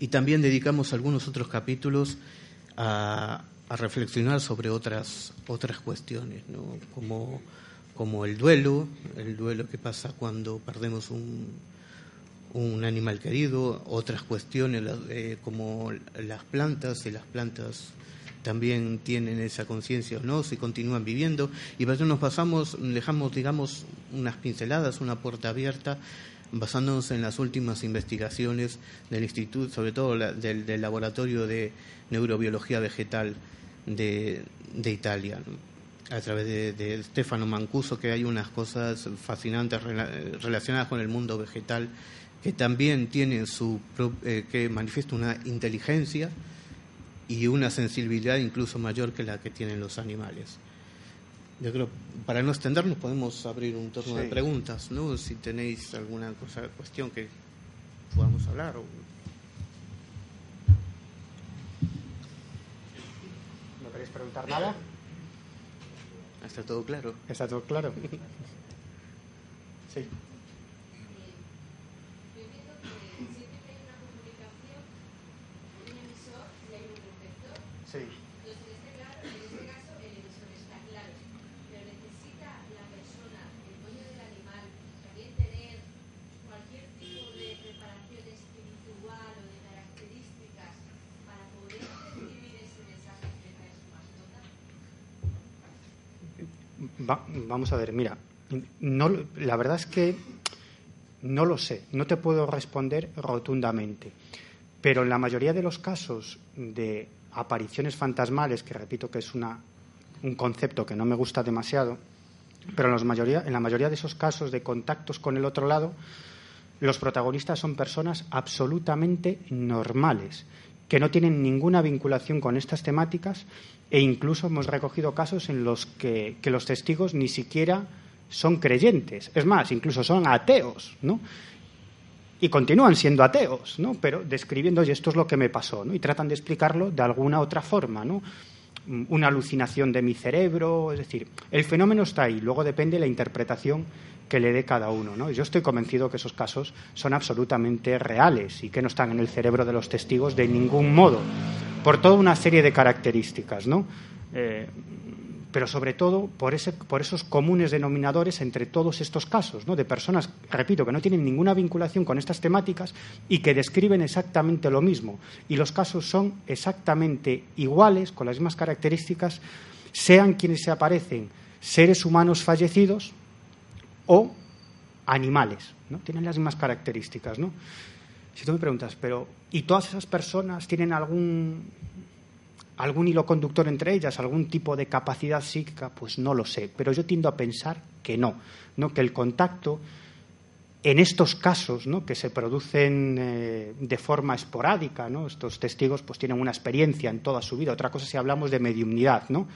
[SPEAKER 4] Y también dedicamos algunos otros capítulos a, reflexionar sobre otras, otras cuestiones, ¿no? como, como el duelo, el duelo que pasa cuando perdemos un, un animal querido, otras cuestiones como las plantas, y las plantas también tienen esa conciencia o no, si continúan viviendo. Y para eso nos pasamos, dejamos, digamos, unas pinceladas, una puerta abierta, basándonos en las últimas investigaciones del Instituto, sobre todo del, Laboratorio de Neurobiología Vegetal de, Italia. a través de, Stefano Mancuso, que hay unas cosas fascinantes relacionadas con el mundo vegetal que también tiene su eh, que manifiesta una inteligencia y una sensibilidad incluso mayor que la que tienen los animales. Yo creo, para no extendernos, podemos abrir un turno de preguntas, ¿no? Si tenéis alguna cosa, cuestión que podamos hablar. O...
[SPEAKER 3] ¿No queréis preguntar nada?
[SPEAKER 4] Está todo claro.
[SPEAKER 3] Está todo claro. sí. Vamos a ver, mira, la verdad es que no lo sé, no te puedo responder rotundamente, pero en la mayoría de los casos de apariciones fantasmales, que repito que es una, un concepto que no me gusta demasiado, pero en, mayoría, en la mayoría de esos casos de contactos con el otro lado, los protagonistas son personas absolutamente normales, que no tienen ninguna vinculación con estas temáticas e incluso hemos recogido casos en los que, los testigos ni siquiera son creyentes, es más, incluso son ateos, ¿no? Y continúan siendo ateos, ¿no? Pero describiendo, y esto es lo que me pasó, ¿no? Y tratan de explicarlo de alguna otra forma, ¿no? Una alucinación de mi cerebro, es decir, el fenómeno está ahí, luego depende la interpretación que le dé cada uno, ¿no? Yo estoy convencido que esos casos son absolutamente reales y que no están en el cerebro de los testigos de ningún modo, por toda una serie de características, ¿no? Eh, pero sobre todo por, esos comunes denominadores entre todos estos casos, ¿no? de personas, repito, que no tienen ninguna vinculación con estas temáticas y que describen exactamente lo mismo. Y los casos son exactamente iguales, con las mismas características, sean quienes se aparecen, seres humanos fallecidos o animales, ¿no? Tienen las mismas características, ¿no? Si tú me preguntas, pero ¿y todas esas personas tienen algún algún hilo conductor entre ellas, algún tipo de capacidad psíquica, pues no lo sé, pero yo tiendo a pensar que no, ¿no? que el contacto en estos casos ¿no? que se producen eh, de forma esporádica, ¿no? estos testigos pues tienen una experiencia en toda su vida, otra cosa si hablamos de mediumnidad, ¿no?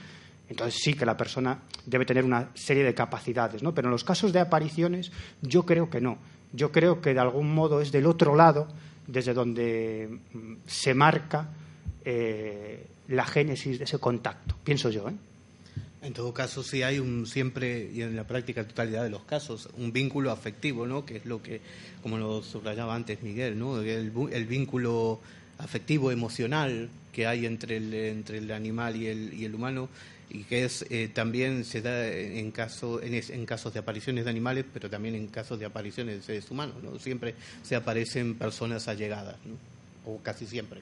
[SPEAKER 3] Entonces sí que la persona debe tener una serie de capacidades, ¿no? pero en los casos de apariciones yo creo que no, yo creo que de algún modo es del otro lado desde donde mm, se marca eh, la génesis de ese contacto, pienso yo. ¿eh?
[SPEAKER 4] En todo caso, sí hay un siempre, y en la práctica totalidad de los casos, un vínculo afectivo, ¿no? que es lo que, como lo subrayaba antes Miguel, ¿no? el, el vínculo afectivo, emocional que hay entre el, entre el animal y el, y el humano y que es eh, también se da en, caso, en, en, casos de apariciones de animales, pero también en casos de apariciones de seres humanos. ¿no? Siempre se aparecen personas allegadas, ¿no? o casi siempre.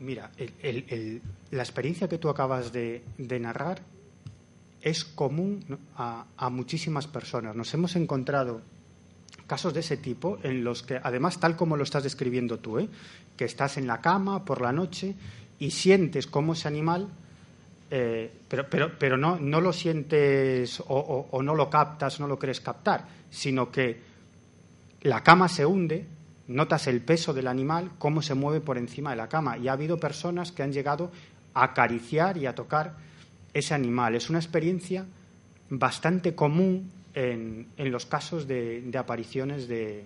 [SPEAKER 3] Mira, la experiencia que tú acabas de, narrar es común a, muchísimas personas. Nos hemos encontrado casos de ese tipo en los que, además, tal como lo estás describiendo tú, ¿eh? que estás en la cama por la noche y sientes como ese animal, eh, pero, pero, no lo sientes o, o no lo captas, no lo crees captar, sino que la cama se hunde notas el peso del animal, cómo se mueve por encima de la cama. Y ha habido personas que han llegado a acariciar y a tocar ese animal. Es una experiencia bastante común en, los casos de, apariciones de,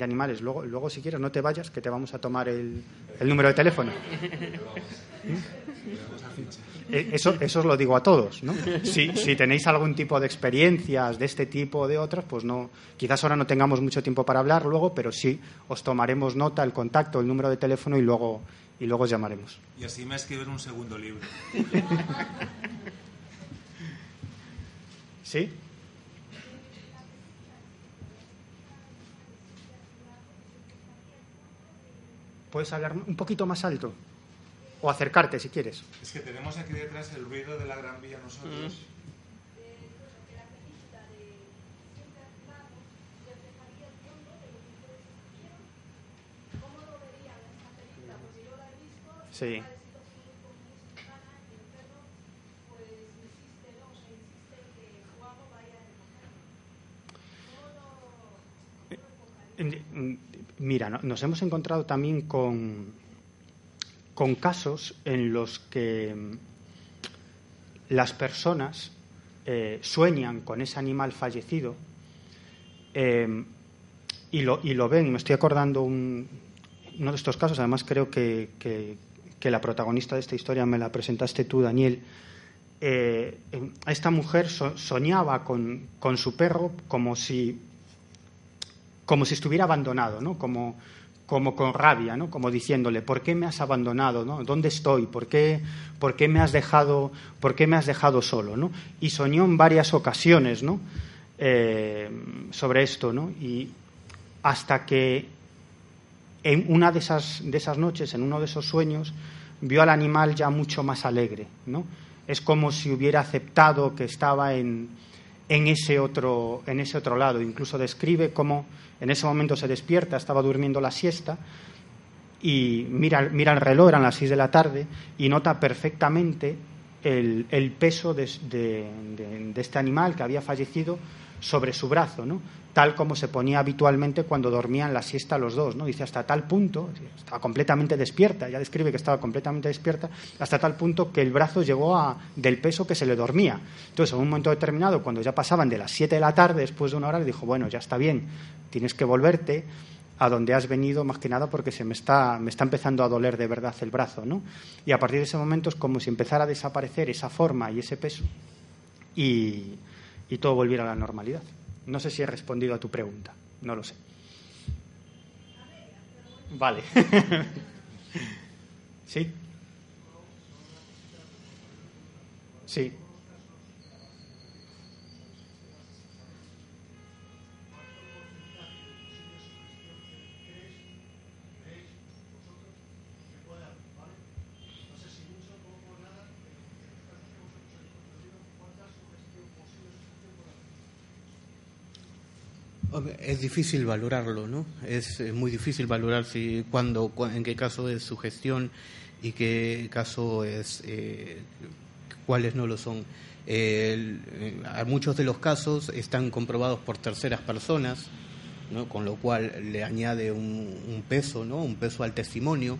[SPEAKER 3] animales. Luego, luego, si quieres, no te vayas, que te vamos a tomar el, el número de teléfono. eso, eso os lo digo a todos, ¿no? Si, tenéis algún tipo de experiencias de este tipo o de otras, pues no, quizás ahora no tengamos mucho tiempo para hablar luego, pero sí os tomaremos nota, el contacto, el número de teléfono y luego, y luego os llamaremos.
[SPEAKER 2] Y así me escriben un segundo libro.
[SPEAKER 3] ¿Sí? ¿Puedes hablar un poquito más alto? O acercarte si quieres.
[SPEAKER 2] Es que tenemos aquí detrás el ruido de la Gran Vía nosotros.
[SPEAKER 3] Sí. Mira, nos hemos encontrado también con, con casos en los que mm, las personas eh, sueñan con ese animal fallecido Eh, y, lo, y lo ven. Me estoy acordando un, uno de estos casos, además creo que, que, la protagonista de esta historia me la presentaste tú, Daniel. Eh, esta mujer soñaba con, con, su perro como si, como si estuviera abandonado, ¿no? como, como con rabia, ¿no? como diciéndole, ¿por qué me has abandonado? ¿Dónde estoy? ¿Por qué, ¿Por qué me has dejado, por qué me has dejado solo? Y soñó en varias ocasiones ¿no? Eh, sobre esto, ¿no? y hasta que en una de esas, de esas noches, en uno de esos sueños, vio al animal ya mucho más alegre, ¿no? Es como si hubiera aceptado que estaba en, en, ese otro, en ese otro lado. Incluso describe cómo en ese momento se despierta, estaba durmiendo la siesta y mira, mira el reloj, eran las seis de la tarde, y nota perfectamente el, el peso de, de, este animal que había fallecido sobre su brazo, ¿no? tal como se ponía habitualmente cuando dormían la siesta los dos, ¿no? Dice hasta tal punto, estaba completamente despierta, ya describe que estaba completamente despierta, hasta tal punto que el brazo llegó a, del peso que se le dormía. Entonces, en un momento determinado, cuando ya pasaban de las siete de la tarde, después de una hora, le dijo, bueno, ya está bien, tienes que volverte a donde has venido más que nada porque se me está, me está empezando a doler de verdad el brazo, ¿no? Y a partir de ese momento es como si empezara a desaparecer esa forma y ese peso y, y todo volviera a la normalidad. No sé si he respondido a tu pregunta, no lo sé. Vale. ¿Sí? Sí.
[SPEAKER 4] Es difícil valorarlo, ¿no? Es, muy difícil valorar si, cuándo, en qué caso es sugestión y qué caso es, eh, cuáles no lo son. Eh, muchos de los casos están comprobados por terceras personas, ¿no? con lo cual le añade un, un peso, ¿no? un peso al testimonio.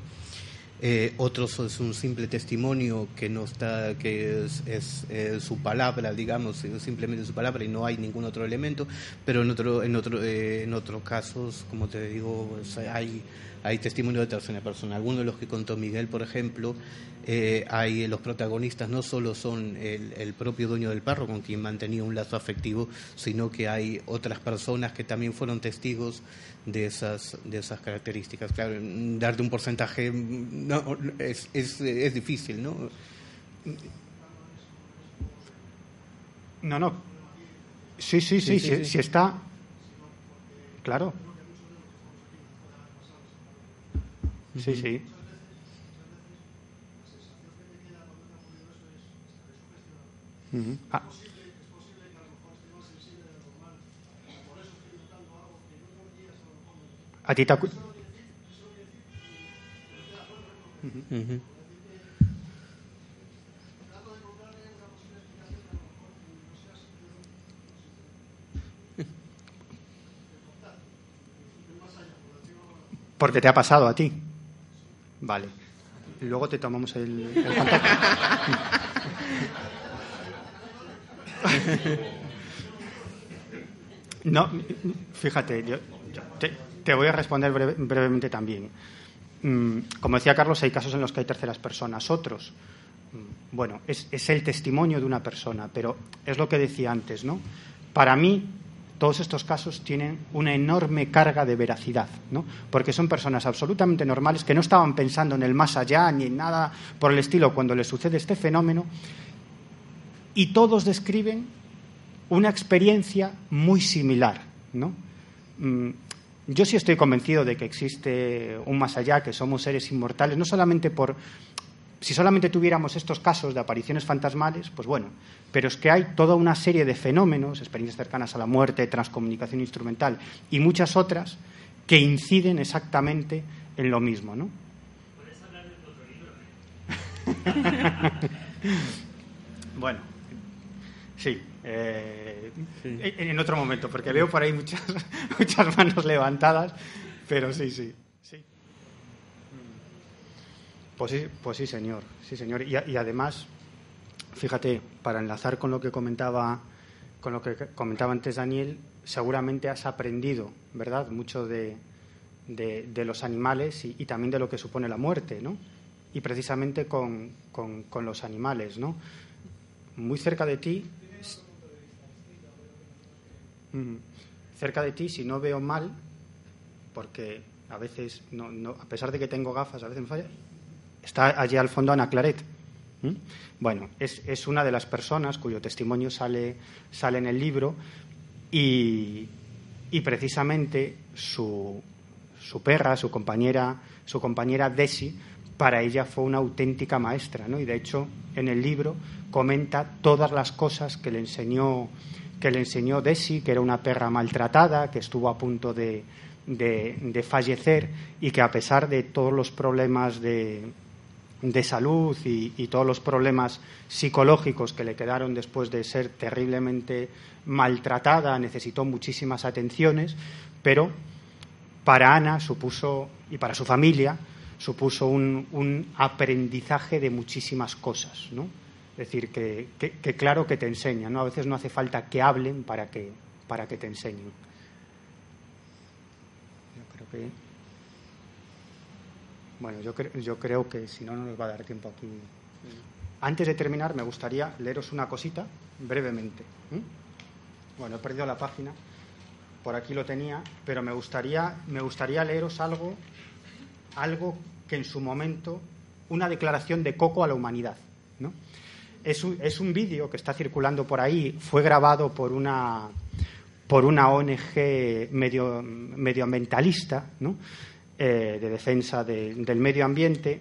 [SPEAKER 4] Eh, otros es un simple testimonio que no está, que es, su palabra, digamos, simplemente su palabra y no hay ningún otro elemento, pero en otro, en otro, eh, en otros casos, como te digo, hay hay testimonio de tercera persona. Algunos de los que contó Miguel, por ejemplo, eh, hay los protagonistas no solo son el, propio dueño del perro con quien mantenía un lazo afectivo, sino que hay otras personas que también fueron testigos de esas de esas características. Claro, darte un porcentaje no, es, es, es difícil, ¿no?
[SPEAKER 3] No, no. Sí, sí, sí, sí, sí, sí está. Claro. Sí, sí. Ah. A ti te uh -huh. Porque te ha pasado a ti. Vale. Luego te tomamos el, contacto. no, fíjate, yo, te, voy a responder brevemente también. Mm, como decía Carlos, hay casos en los que hay terceras personas. Otros, mm, bueno, es, es el testimonio de una persona, pero es lo que decía antes, ¿no? Para mí, todos estos casos tienen una enorme carga de veracidad, ¿no? porque son personas absolutamente normales que no estaban pensando en el más allá ni en nada por el estilo cuando les sucede este fenómeno y todos describen una experiencia muy similar. ¿no? Mm, yo sí estoy convencido de que existe un más allá, que somos seres inmortales, no solamente por si solamente tuviéramos estos casos de apariciones fantasmales, pues bueno, pero es que hay toda una serie de fenómenos, experiencias cercanas a la muerte, transcomunicación instrumental y muchas otras que inciden exactamente en lo mismo, ¿no? ¿Puedes hablar otro libro? bueno, sí, eh, En, otro momento, porque veo por ahí muchas, muchas manos levantadas, pero sí, sí. Pues sí, pues sí, señor. Sí, señor. Y, además, fíjate, para enlazar con lo que comentaba con lo que comentaba antes Daniel, seguramente has aprendido, ¿verdad?, mucho de, de, los animales y, también de lo que supone la muerte, ¿no? Y precisamente con, con, los animales, ¿no? Muy cerca de ti, cerca de ti, si no veo mal, porque a veces, a pesar de que tengo gafas, a veces me falla, está allí al fondo Ana Claret. Bueno, es, es, una de las personas cuyo testimonio sale, sale en el libro y, y precisamente su, su perra, su compañera, su compañera Desi, para ella fue una auténtica maestra, ¿no? Y de hecho, en el libro comenta todas las cosas que le enseñó que le enseñó Desi, que era una perra maltratada, que estuvo a punto de, de, fallecer y que a pesar de todos los problemas de, de salud y, y, todos los problemas psicológicos que le quedaron después de ser terriblemente maltratada, necesitó muchísimas atenciones, pero para Ana supuso, y para su familia, supuso un, aprendizaje de muchísimas cosas, ¿no? Es decir, que, claro que te enseñan, ¿no? A veces no hace falta que hablen para que, para que te enseñen. Yo creo que... Bueno, yo, yo creo que si no, no nos va a dar tiempo aquí. Antes de terminar, me gustaría leeros una cosita brevemente. Bueno, he perdido la página por aquí lo tenía, pero me gustaría, me gustaría leeros algo, algo que en su momento, una declaración de Coco a la humanidad. ¿no? Es un, es un vídeo que está circulando por ahí, fue grabado por una, por una ONG medio, medioambientalista, ¿no? Eh, de defensa del medio ambiente,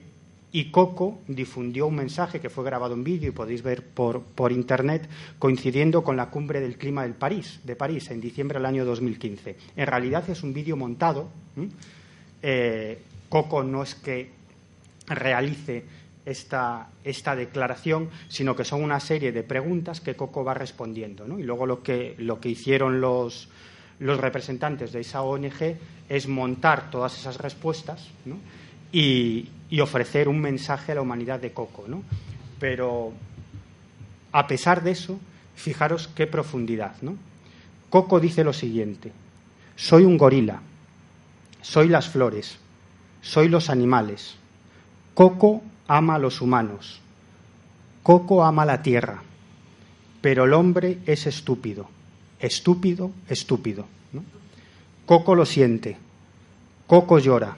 [SPEAKER 3] y Coco difundió un mensaje que fue grabado en vídeo y podéis ver por, por, internet coincidiendo con la cumbre del clima del París, de París en diciembre del año 2015. En realidad es un vídeo montado. Eh, Coco no es que realice esta, esta, declaración, sino que son una serie de preguntas que Coco va respondiendo. Y luego lo que, lo que hicieron los, los representantes de esa ONG es montar todas esas respuestas ¿no? y, ofrecer un mensaje a la humanidad de Coco. ¿no? Pero a pesar de eso, fijaros qué profundidad. ¿no? Coco dice lo siguiente, soy un gorila, soy las flores, soy los animales. Coco ama a los humanos, Coco ama la tierra, pero el hombre es estúpido, estúpido, estúpido. Coco lo siente, Coco llora,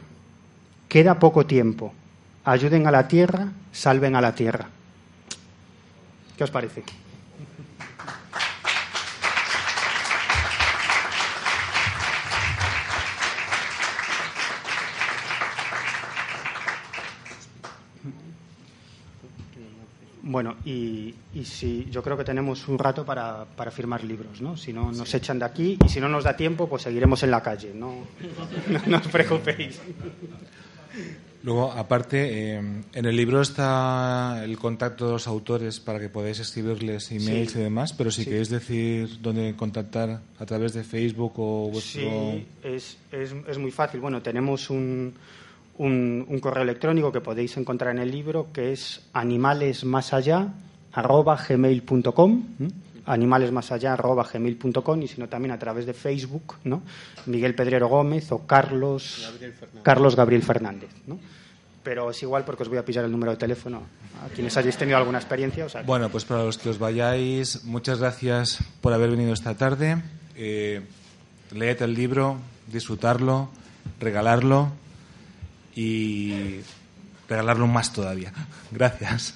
[SPEAKER 3] Queda poco tiempo. Ayuden a la tierra, salven a la tierra. ¿Qué os parece? Bueno, y, si yo creo que tenemos un rato para, firmar libros, ¿no? Si no, nos echan de aquí y si no nos da tiempo, pues seguiremos en la calle, no, no os preocupéis.
[SPEAKER 2] Luego, aparte, eh, en el libro está el contacto de los autores para que podáis escribirles emails y demás, pero si queréis decir dónde contactar a través de Facebook o vuestro...
[SPEAKER 3] Sí, es, es, es muy fácil. Bueno, tenemos un, un, correo electrónico que podéis encontrar en el libro que es animalesmasallá.gmail.com animalesmasallá.gmail.com y sino también a través de Facebook, ¿no? Miguel Pedrero Gómez o Carlos Gabriel Fernández, Carlos Gabriel Fernández ¿no? Pero es igual porque os voy a pillar el número de teléfono a quienes hayáis tenido alguna experiencia.
[SPEAKER 2] Bueno, pues para los que os vayáis, muchas gracias por haber venido esta tarde. Eh, leed el libro, disfrutarlo, regalarlo y regalarlo más todavía. Gracias.